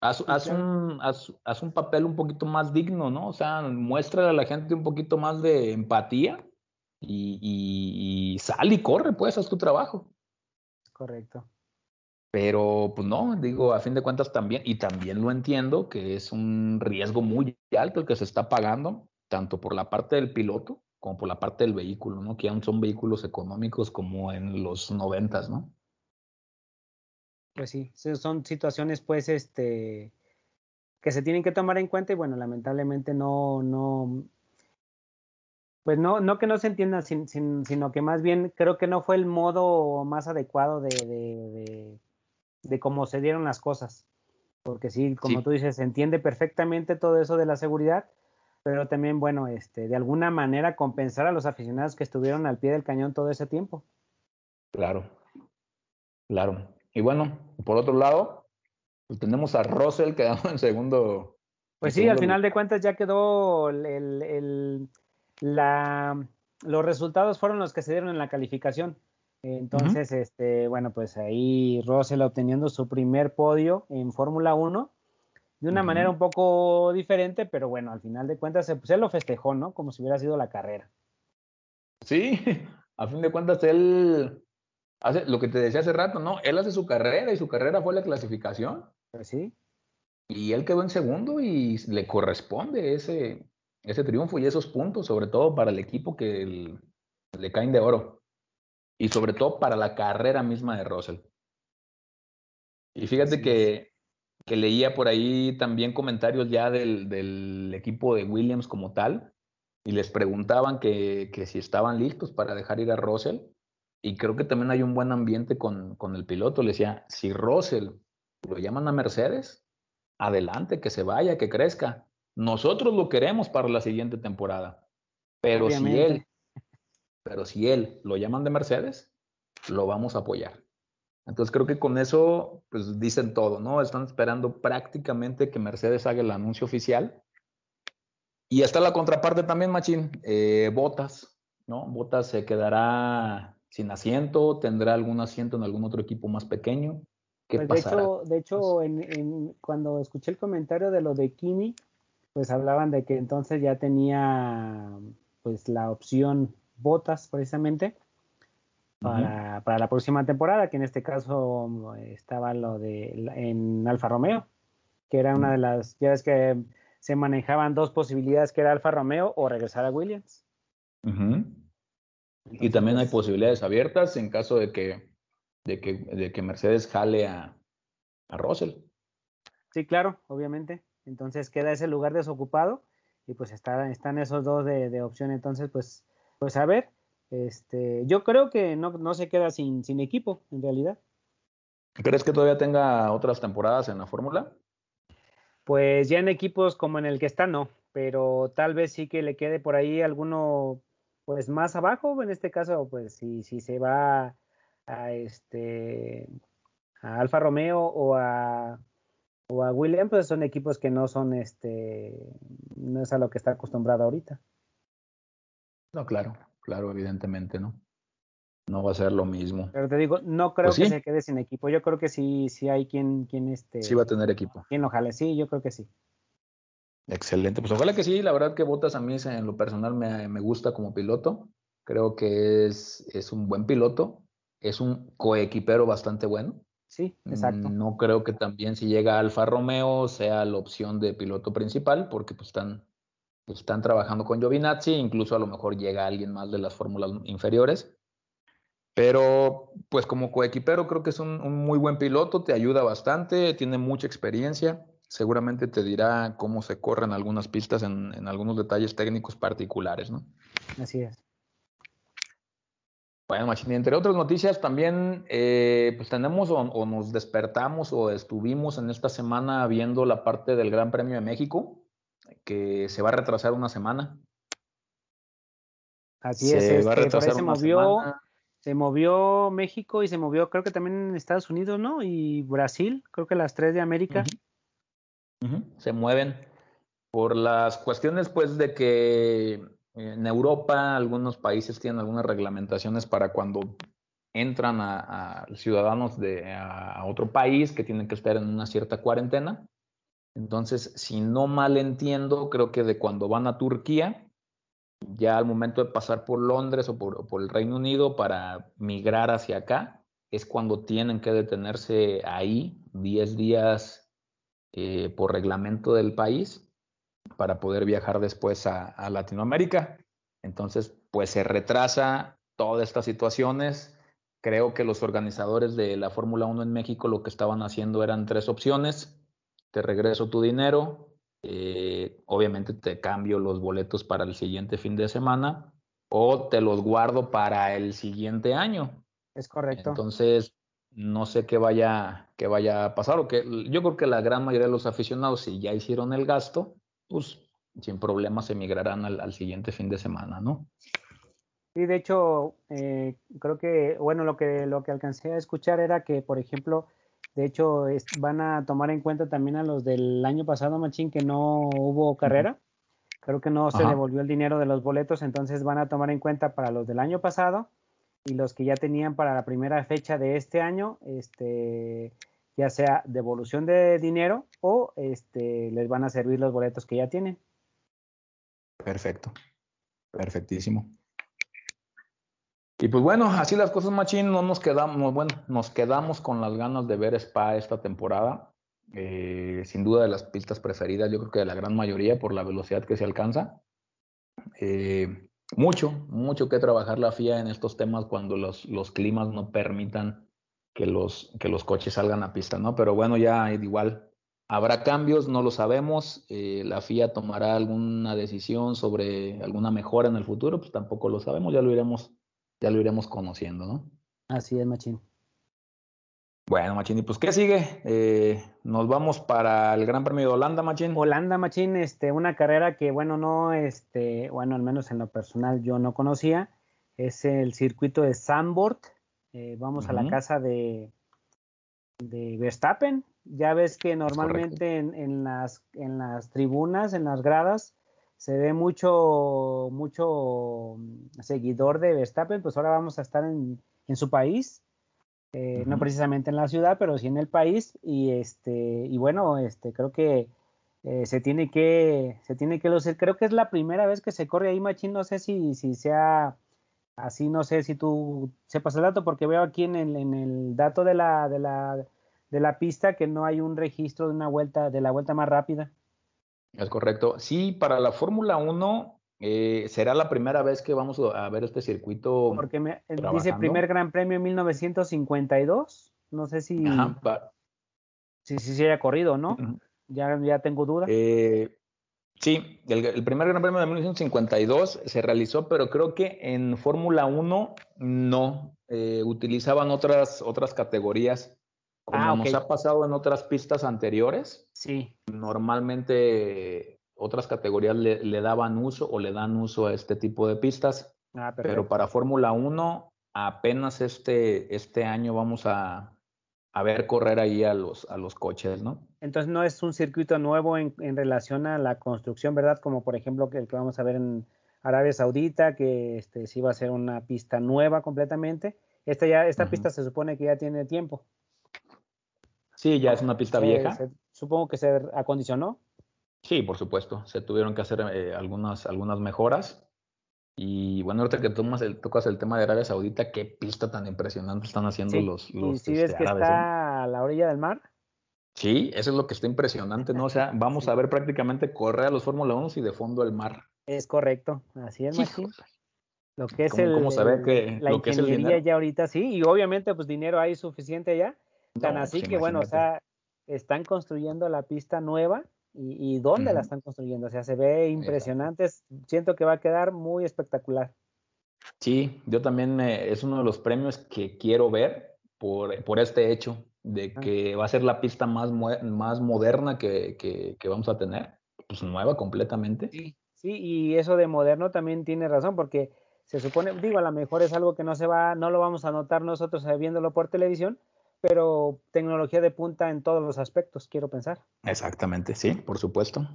Haz, un, haz, un papel un poquito más digno, ¿no? O sea, muestra a la gente un poquito más de empatía y, y, sal y corre, pues, haz tu trabajo. Correcto. Pero, pues no, digo, a fin de cuentas también, y también lo entiendo, que es un riesgo muy alto el que se está pagando, tanto por la parte del piloto como por la parte del vehículo, ¿no? Que aún son vehículos económicos como en los noventas, ¿no? Pues sí, son situaciones pues este que se tienen que tomar en cuenta y bueno, lamentablemente no, no, pues no, no que no se entiendan, sino que más bien creo que no fue el modo más adecuado de, de, de, cómo se dieron las cosas. Porque sí, como tú dices, se entiende perfectamente todo eso de la seguridad, pero también, bueno, este, de alguna manera compensar a los aficionados que estuvieron al pie del cañón todo ese tiempo. Claro. Claro. Y bueno, por otro lado, pues tenemos a Russell quedando en segundo. Pues sí, al final de cuentas ya quedó el, la, los resultados fueron los que se dieron en la calificación. Entonces, este, bueno, pues ahí Russell obteniendo su primer podio en Fórmula 1 de una manera un poco diferente, pero bueno, al final de cuentas, pues él lo festejó, ¿no? Como si hubiera sido la carrera. Sí, a fin de cuentas él hace lo que te decía hace rato, ¿no? Él hace su carrera y su carrera fue la clasificación. Pues sí. Y él quedó en segundo y le corresponde ese, ese triunfo y esos puntos, sobre todo para el equipo que le caen de oro. Y sobre todo para la carrera misma de Russell. Y fíjate que, que, leía por ahí también comentarios ya del, del, equipo de Williams como tal, y les preguntaban que, que, si estaban listos para dejar ir a Russell. Y creo que también hay un buen ambiente con, con el piloto. Le decía, si Russell lo llaman a Mercedes, adelante, que se vaya, que crezca. Nosotros lo queremos para la siguiente temporada. Pero si él, pero si él lo llaman de Mercedes, lo vamos a apoyar. Entonces creo que con eso, pues dicen todo, ¿no? Están esperando prácticamente que Mercedes haga el anuncio oficial. Y está la contraparte también, Machín, eh, Botas, ¿no? Botas se quedará sin asiento, tendrá algún asiento en algún otro equipo más pequeño. ¿Qué pues de hecho, de hecho en, cuando escuché el comentario de lo de Kimi, pues hablaban de que entonces ya tenía pues la opción botas precisamente para, para, la próxima temporada, que en este caso estaba lo de en Alfa Romeo, que era una de las, ya ves que se manejaban dos posibilidades, que era Alfa Romeo o regresar a Williams. y también hay pues posibilidades abiertas en caso de que, de que, de que Mercedes jale a, a Russell. Sí, claro, obviamente. Entonces queda ese lugar desocupado y pues está, están esos dos de, de opción. Entonces, pues, pues a ver, este, yo creo que no, no se queda sin, sin equipo, en realidad. ¿Crees que todavía tenga otras temporadas en la fórmula? Pues ya en equipos como en el que está, no, pero tal vez sí que le quede por ahí alguno pues más abajo, en este caso, pues si, si se va a este a Alfa Romeo o a o a William, pues son equipos que no son este, no es a lo que está acostumbrado ahorita. No, claro, claro, evidentemente, ¿no? No va a ser lo mismo. Pero te digo, no creo pues que se quede sin equipo. Yo creo que sí, sí hay quien, quien este. Sí va a tener equipo. Quien lo jale, sí, yo creo que sí. Excelente, pues ojalá que sí. La verdad que Botas a mí en lo personal me, me gusta como piloto. Creo que es, es un buen piloto. Es un coequipero bastante bueno. Sí, exacto. No creo que también si llega Alfa Romeo sea la opción de piloto principal, porque pues están, están trabajando con Giovinazzi, incluso a lo mejor llega alguien más de las fórmulas inferiores. Pero pues como coequipero creo que es un, muy buen piloto, te ayuda bastante, tiene mucha experiencia, seguramente te dirá cómo se corren algunas pistas en, en algunos detalles técnicos particulares, ¿no? Así es. Bueno, Machini, entre otras noticias también, eh, pues tenemos o, nos despertamos o estuvimos en esta semana viendo la parte del Gran Premio de México, que se va a retrasar una semana. Así es, se, va a este, retrasar se movió, se movió México y se movió creo que también en Estados Unidos, ¿no? Y Brasil, creo que las tres de América. Se mueven por las cuestiones pues de que en Europa, algunos países tienen algunas reglamentaciones para cuando entran a, ciudadanos de a otro país que tienen que estar en una cierta cuarentena. Entonces, si no mal entiendo, creo que de cuando van a Turquía, ya al momento de pasar por Londres o por, el Reino Unido para migrar hacia acá, es cuando tienen que detenerse ahí 10 días eh, por reglamento del país para poder viajar después a, Latinoamérica. Entonces, pues se retrasa todas estas situaciones. Creo que los organizadores de la Fórmula 1 en México lo que estaban haciendo eran tres opciones. Te regreso tu dinero, eh, obviamente te cambio los boletos para el siguiente fin de semana o te los guardo para el siguiente año. Es correcto. Entonces, no sé qué vaya, qué vaya a pasar, o que yo creo que la gran mayoría de los aficionados, si ya hicieron el gasto, pues sin problema se migrarán al, siguiente fin de semana, ¿no? Sí, de hecho, eh, creo que, bueno, lo que, lo que alcancé a escuchar era que, por ejemplo, de hecho, van a tomar en cuenta también a los del año pasado, Machín, que no hubo carrera. Creo que no se devolvió el dinero de los boletos, entonces van a tomar en cuenta para los del año pasado y los que ya tenían para la primera fecha de este año, este, ya sea devolución de dinero o este, les van a servir los boletos que ya tienen. Perfecto, perfectísimo. Y pues bueno, así las cosas, Machín, no nos quedamos, bueno, nos quedamos con las ganas de ver Spa esta temporada. Eh, sin duda de las pistas preferidas, yo creo que de la gran mayoría por la velocidad que se alcanza. Eh, mucho, mucho que trabajar la FIA en estos temas cuando los, los climas no permitan que los, que los coches salgan a pista, ¿no? Pero bueno, ya igual habrá cambios, no lo sabemos. Eh, la FIA tomará alguna decisión sobre alguna mejora en el futuro, pues tampoco lo sabemos, ya lo iremos ya lo iremos conociendo, ¿no? Así es, Machín. Bueno, Machín, ¿y pues qué sigue? Eh, nos vamos para el Gran Premio de Holanda, Machín. Holanda, Machín, este, una carrera que, bueno, no, este, bueno, al menos en lo personal yo no conocía. Es el circuito de Zandvoort. Eh, vamos a la casa de, de Verstappen. Ya ves que normalmente en, en, las, en las tribunas, en las gradas, se ve mucho, mucho mm, seguidor de Verstappen, pues ahora vamos a estar en, en su país, eh, no precisamente en la ciudad, pero sí en el país, y este, y bueno, este, creo que eh, se tiene que, se tiene que lucir, creo que es la primera vez que se corre ahí, Machín, no sé si, si sea así, no sé si tú sepas el dato, porque veo aquí en el, en el dato de la, de la, de la pista que no hay un registro de una vuelta, de la vuelta más rápida. Es correcto. Sí, para la Fórmula 1 eh, será la primera vez que vamos a ver este circuito. Porque me, eh, dice primer Gran Premio en 1952. No sé si. si, si, se haya corrido, ¿no? ya, ya tengo dudas. Eh, sí, el, primer Gran Premio de 1952 se realizó, pero creo que en Fórmula 1 no. utilizaban otras, otras categorías como ah, nos ha pasado en otras pistas anteriores, sí. normalmente otras categorías le, daban uso o le dan uso a este tipo de pistas. Ah, pero para Fórmula 1 apenas este, este año vamos a, a, ver correr ahí a los, a los coches, ¿no? Entonces no es un circuito nuevo en, en relación a la construcción, ¿verdad? Como por ejemplo el que vamos a ver en Arabia Saudita, que este, sí va a ser una pista nueva completamente. Esta, ya, esta pista se supone que ya tiene tiempo. Sí, ya es una pista vieja. supongo que se acondicionó. Sí, por supuesto. Se tuvieron que hacer eh, algunas, algunas mejoras. Y bueno, ahorita que tomas el, tocas el tema de Arabia Saudita, qué pista tan impresionante están haciendo los, los. ¿Y si ves este, que está a la orilla del mar? Sí, eso es lo que está impresionante, ¿no? O sea, vamos a ver prácticamente correr a los Fórmula 1 y de fondo el mar. Es correcto, así es, Machín. Lo que es el, que, la ingeniería ya ahorita sí, y obviamente pues dinero hay suficiente ya Tan así que bueno, o sea, están construyendo la pista nueva y, dónde la están construyendo. O sea, se ve impresionante. Siento que va a quedar muy espectacular. Sí, yo también es uno de los premios que quiero ver por, por este hecho de ah. que va a ser la pista más, más moderna que, que, que, vamos a tener, pues nueva completamente. Sí, sí, y eso de moderno también tiene razón porque se supone, digo, a lo mejor es algo que no se va, no lo vamos a notar nosotros viéndolo por televisión, pero tecnología de punta en todos los aspectos, quiero pensar. Exactamente, sí, por supuesto.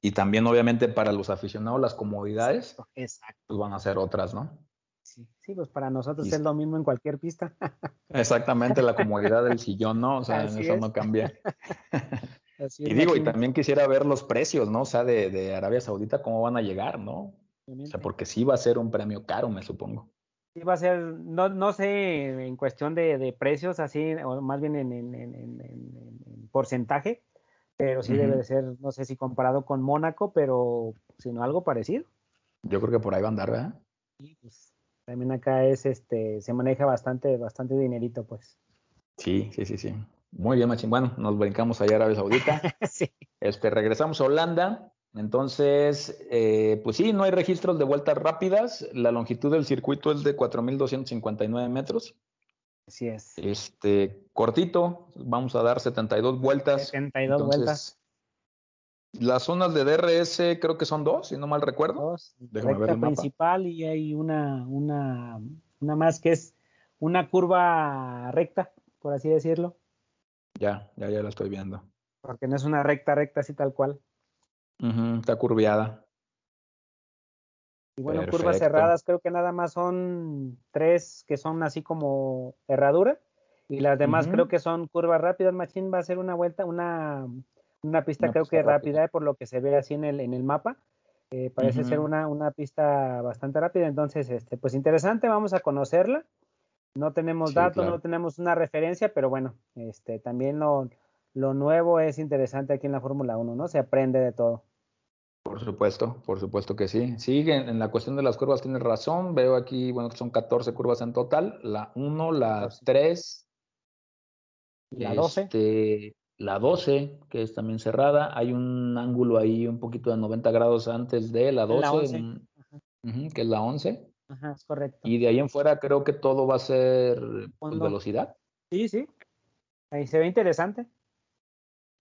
Y también, obviamente, para los aficionados, las comodidades Exacto. Pues van a ser otras, ¿no? Sí, sí pues para nosotros es lo mismo en cualquier pista. Exactamente, la comodidad del sillón, ¿no? O sea, eso no cambia. y digo, y también quisiera ver los precios, ¿no? O sea, de, de Arabia Saudita, cómo van a llegar, ¿no? O sea, porque sí va a ser un premio caro, me supongo. Sí, va a ser, no, no sé, en cuestión de, precios, así, o más bien en, porcentaje, pero sí debe de ser, no sé si comparado con Mónaco, pero sino algo parecido. Yo creo que por ahí va a andar, ¿verdad? Sí, pues también acá es, este, se maneja bastante, bastante dinerito, pues. Sí, sí, sí, sí. Muy bien, Machín. Bueno, nos brincamos allá a Arabia Saudita. sí. Este, regresamos a Holanda. Entonces, eh, pues sí, no hay registros de vueltas rápidas. La longitud del circuito es de 4.259 metros. Así es. Este, cortito, vamos a dar 72 vueltas. 72 vueltas. Las zonas de DRS creo que son dos, si no mal recuerdo. Dos, recta principal y hay una, una, una más que es una curva recta, por así decirlo. Ya, ya, ya la estoy viendo. Porque no es una recta, recta así tal cual. Está curviada. Y bueno, curvas cerradas creo que nada más son tres que son así como herradura. Y las demás creo que son curvas rápidas. Machine va a ser una vuelta, una, una pista creo que rápida, por lo que se ve así en el, en el mapa. Eh, parece ser una, una pista bastante rápida. Entonces, este, pues interesante, vamos a conocerla. No tenemos datos, no tenemos una referencia, pero bueno, este, también lo, lo nuevo es interesante aquí en la Fórmula 1, ¿no? Se aprende de todo. Por supuesto, por supuesto que sí. Sí, en, la cuestión de las curvas tienes razón. Veo aquí, bueno, que son 14 curvas en total. La 1, la 3. La 12. Este, la 12, que es también cerrada. Hay un ángulo ahí un poquito de 90 grados antes de la 12, que es la 11. Ajá, es correcto. Y de ahí en fuera creo que todo va a ser pues, velocidad. Sí, sí. Ahí se ve interesante.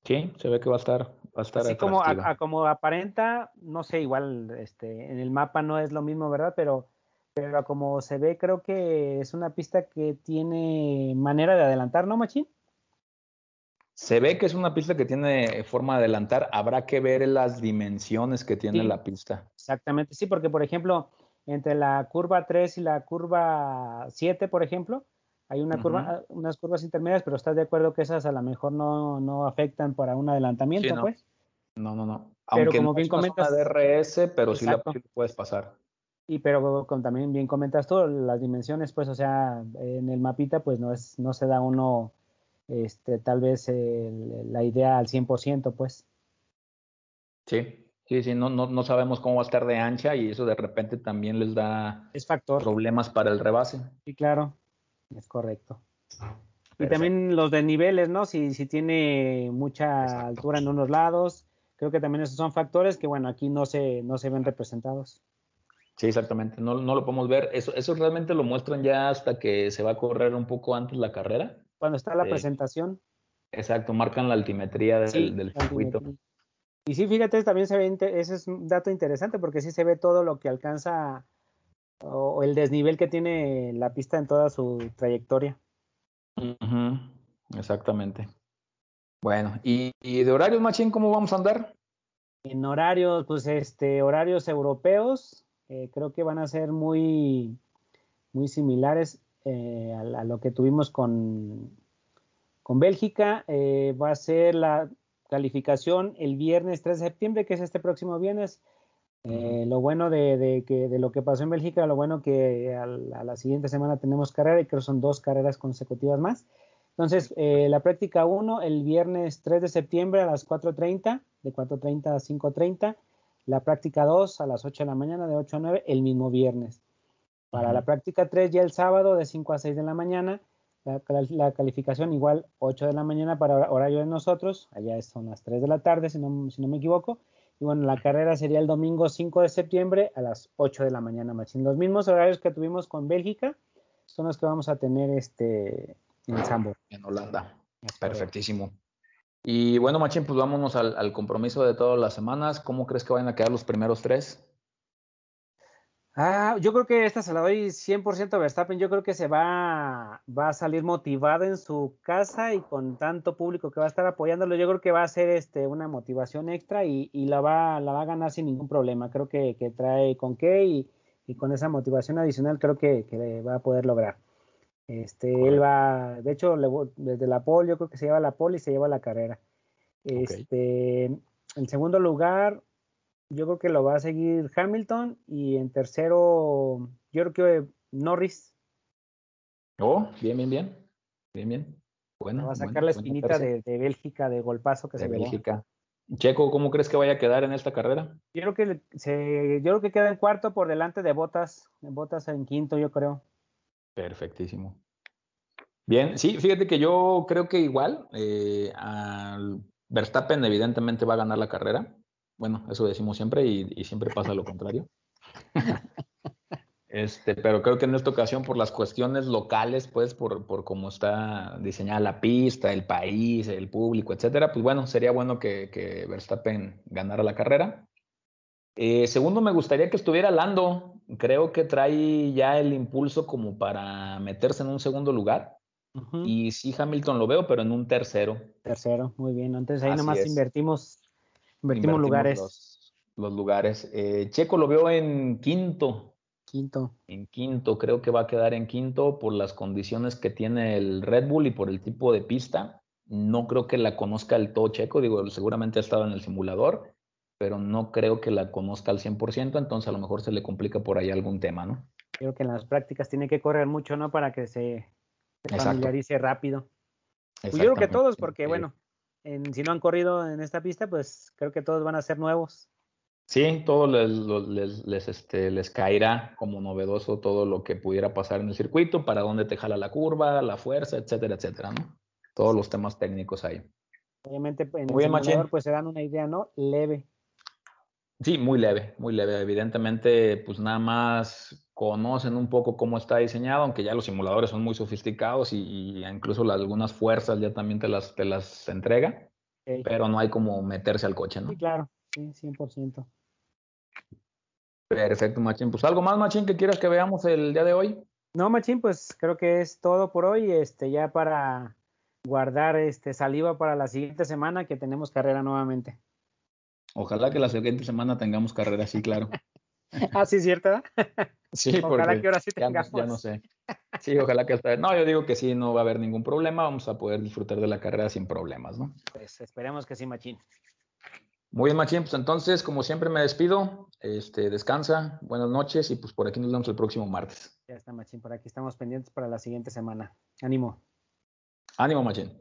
Sí, se ve que va a estar, va a estar Así como, como aparenta, no sé, igual este, en el mapa no es lo mismo, ¿verdad? Pero, pero como se ve, creo que es una pista que tiene manera de adelantar, ¿no, Machín? Se ve que es una pista que tiene forma de adelantar. Habrá que ver las dimensiones que tiene la pista. Exactamente, sí, porque por ejemplo, entre la curva 3 y la curva 7, por ejemplo, hay una curva, ah, unas curvas intermedias, pero estás de acuerdo que esas a lo mejor no, no afectan para un adelantamiento, no. pues. No, no, no. Aunque como bien comentas. DRS, pero sí la puedes pasar. Y pero como también bien comentas tú, las dimensiones, pues, o sea, en el mapita, pues no es, no se da uno, este, tal vez la idea al 100%, pues. Sí, Sí, sí, no, no, no, sabemos cómo va a estar de ancha y eso de repente también les da problemas para el rebase. Sí, claro, es correcto. Y también los desniveles, ¿no? Si, si tiene mucha altura en unos lados, creo que también esos son factores que, bueno, aquí no se, no se ven representados. Sí, exactamente, no, no lo podemos ver. Eso, eso realmente lo muestran ya hasta que se va a correr un poco antes la carrera. Cuando está la eh, presentación. Exacto, marcan la altimetría del, del circuito. Y sí, fíjate, también se ve, ese es un dato interesante porque sí se ve todo lo que alcanza o, el desnivel que tiene la pista en toda su trayectoria. Exactamente. Bueno, ¿y, de horarios, Machín, cómo vamos a andar? En horarios, pues este, horarios europeos, eh, creo que van a ser muy, muy similares eh, a, lo que tuvimos con, con Bélgica. Eh, va a ser la, calificación el viernes 3 de septiembre, que es este próximo viernes. Eh, lo bueno de, que, de lo que pasó en Bélgica, lo bueno que a la, siguiente semana tenemos carrera y creo que son dos carreras consecutivas más. Entonces, eh, la práctica 1 el viernes 3 de septiembre a las 4.30, de 4.30 a 5.30. La práctica 2 a las 8 de la mañana, de 8 a 9, el mismo viernes. Para la práctica 3 ya el sábado de 5 a 6 de la mañana la, calificación igual 8 de la mañana para horario de nosotros, allá son las 3 de la tarde, si no, si no me equivoco. Y bueno, la carrera sería el domingo 5 de septiembre a las 8 de la mañana, Machín. Los mismos horarios que tuvimos con Bélgica son los que vamos a tener este, en Sambo. En Holanda. Perfectísimo. Y bueno, Machín, pues vámonos al, al, compromiso de todas las semanas. ¿Cómo crees que vayan a quedar los primeros tres? Ah, yo creo que esta se la doy 100% a Verstappen. Yo creo que se va, va a salir motivado en su casa y con tanto público que va a estar apoyándolo. Yo creo que va a ser este, una motivación extra y, la, va, la va a ganar sin ningún problema. Creo que, trae con qué y, con esa motivación adicional creo que, que va a poder lograr. Este, él va, de hecho, desde la pole, yo creo que se lleva la pole y se lleva la carrera. Este, en segundo lugar, yo creo que lo va a seguir Hamilton y en tercero, yo creo que Norris. Oh, bien, bien, bien. Bien, bien. Bueno, va a sacar la espinita de, Bélgica de golpazo que de se Bélgica. Checo, ¿cómo crees que vaya a quedar en esta carrera? Yo creo que se, yo creo que queda en cuarto por delante de Botas, Botas en quinto, yo creo. Perfectísimo. Bien, sí, fíjate que yo creo que igual, eh, al Verstappen evidentemente va a ganar la carrera. Bueno, eso decimos siempre y, siempre pasa lo contrario. Este, pero creo que en esta ocasión, por las cuestiones locales, pues, por, por cómo está diseñada la pista, el país, el público, etcétera, pues bueno, sería bueno que, que Verstappen ganara la carrera. Eh, segundo, me gustaría que estuviera Lando. Creo que trae ya el impulso como para meterse en un segundo lugar. Y sí, Hamilton lo veo, pero en un tercero. Tercero, muy bien. Entonces ahí nomás invertimos, invertimos, lugares. Los, lugares. Eh, Checo lo veo en quinto. Quinto. En quinto, creo que va a quedar en quinto por las condiciones que tiene el Red Bull y por el tipo de pista. No creo que la conozca el todo Checo, digo, seguramente ha estado en el simulador, pero no creo que la conozca al 100%, entonces a lo mejor se le complica por ahí algún tema, ¿no? Creo que en las prácticas tiene que correr mucho, ¿no? Para que se familiarice rápido. Pues yo creo que todos, porque bueno, si no han corrido en esta pista, pues creo que todos van a ser nuevos. Sí, todo les, les, este, les caerá como novedoso todo lo que pudiera pasar en el circuito, para dónde te jala la curva, la fuerza, etcétera, etcétera, ¿no? Todos los temas técnicos ahí. Obviamente en el simulador, pues se dan una idea, ¿no? Leve. Sí, muy leve, muy leve. Evidentemente, pues nada más conocen un poco cómo está diseñado, aunque ya los simuladores son muy sofisticados y, incluso algunas fuerzas ya también te las, te las entrega, pero no hay como meterse al coche, ¿no? Sí, claro, sí, 100%. Perfecto, Machín. Pues algo más, Machín, que quieras que veamos el día de hoy. No, Machín, pues creo que es todo por hoy, este, ya para guardar este saliva para la siguiente semana que tenemos carrera nuevamente. Ojalá que la siguiente semana tengamos carrera, sí, claro. ah, sí, cierto. sí, ojalá que ahora sí tengamos. Ya, no sé. Sí, ojalá que esta No, yo digo que sí, no va a haber ningún problema. Vamos a poder disfrutar de la carrera sin problemas, ¿no? Pues esperemos que sí, Machín. Muy bien, Machín. Pues entonces, como siempre, me despido. Este, descansa, buenas noches y pues por aquí nos vemos el próximo martes. Ya está, Machín. Por aquí estamos pendientes para la siguiente semana. Ánimo. Ánimo, Machín.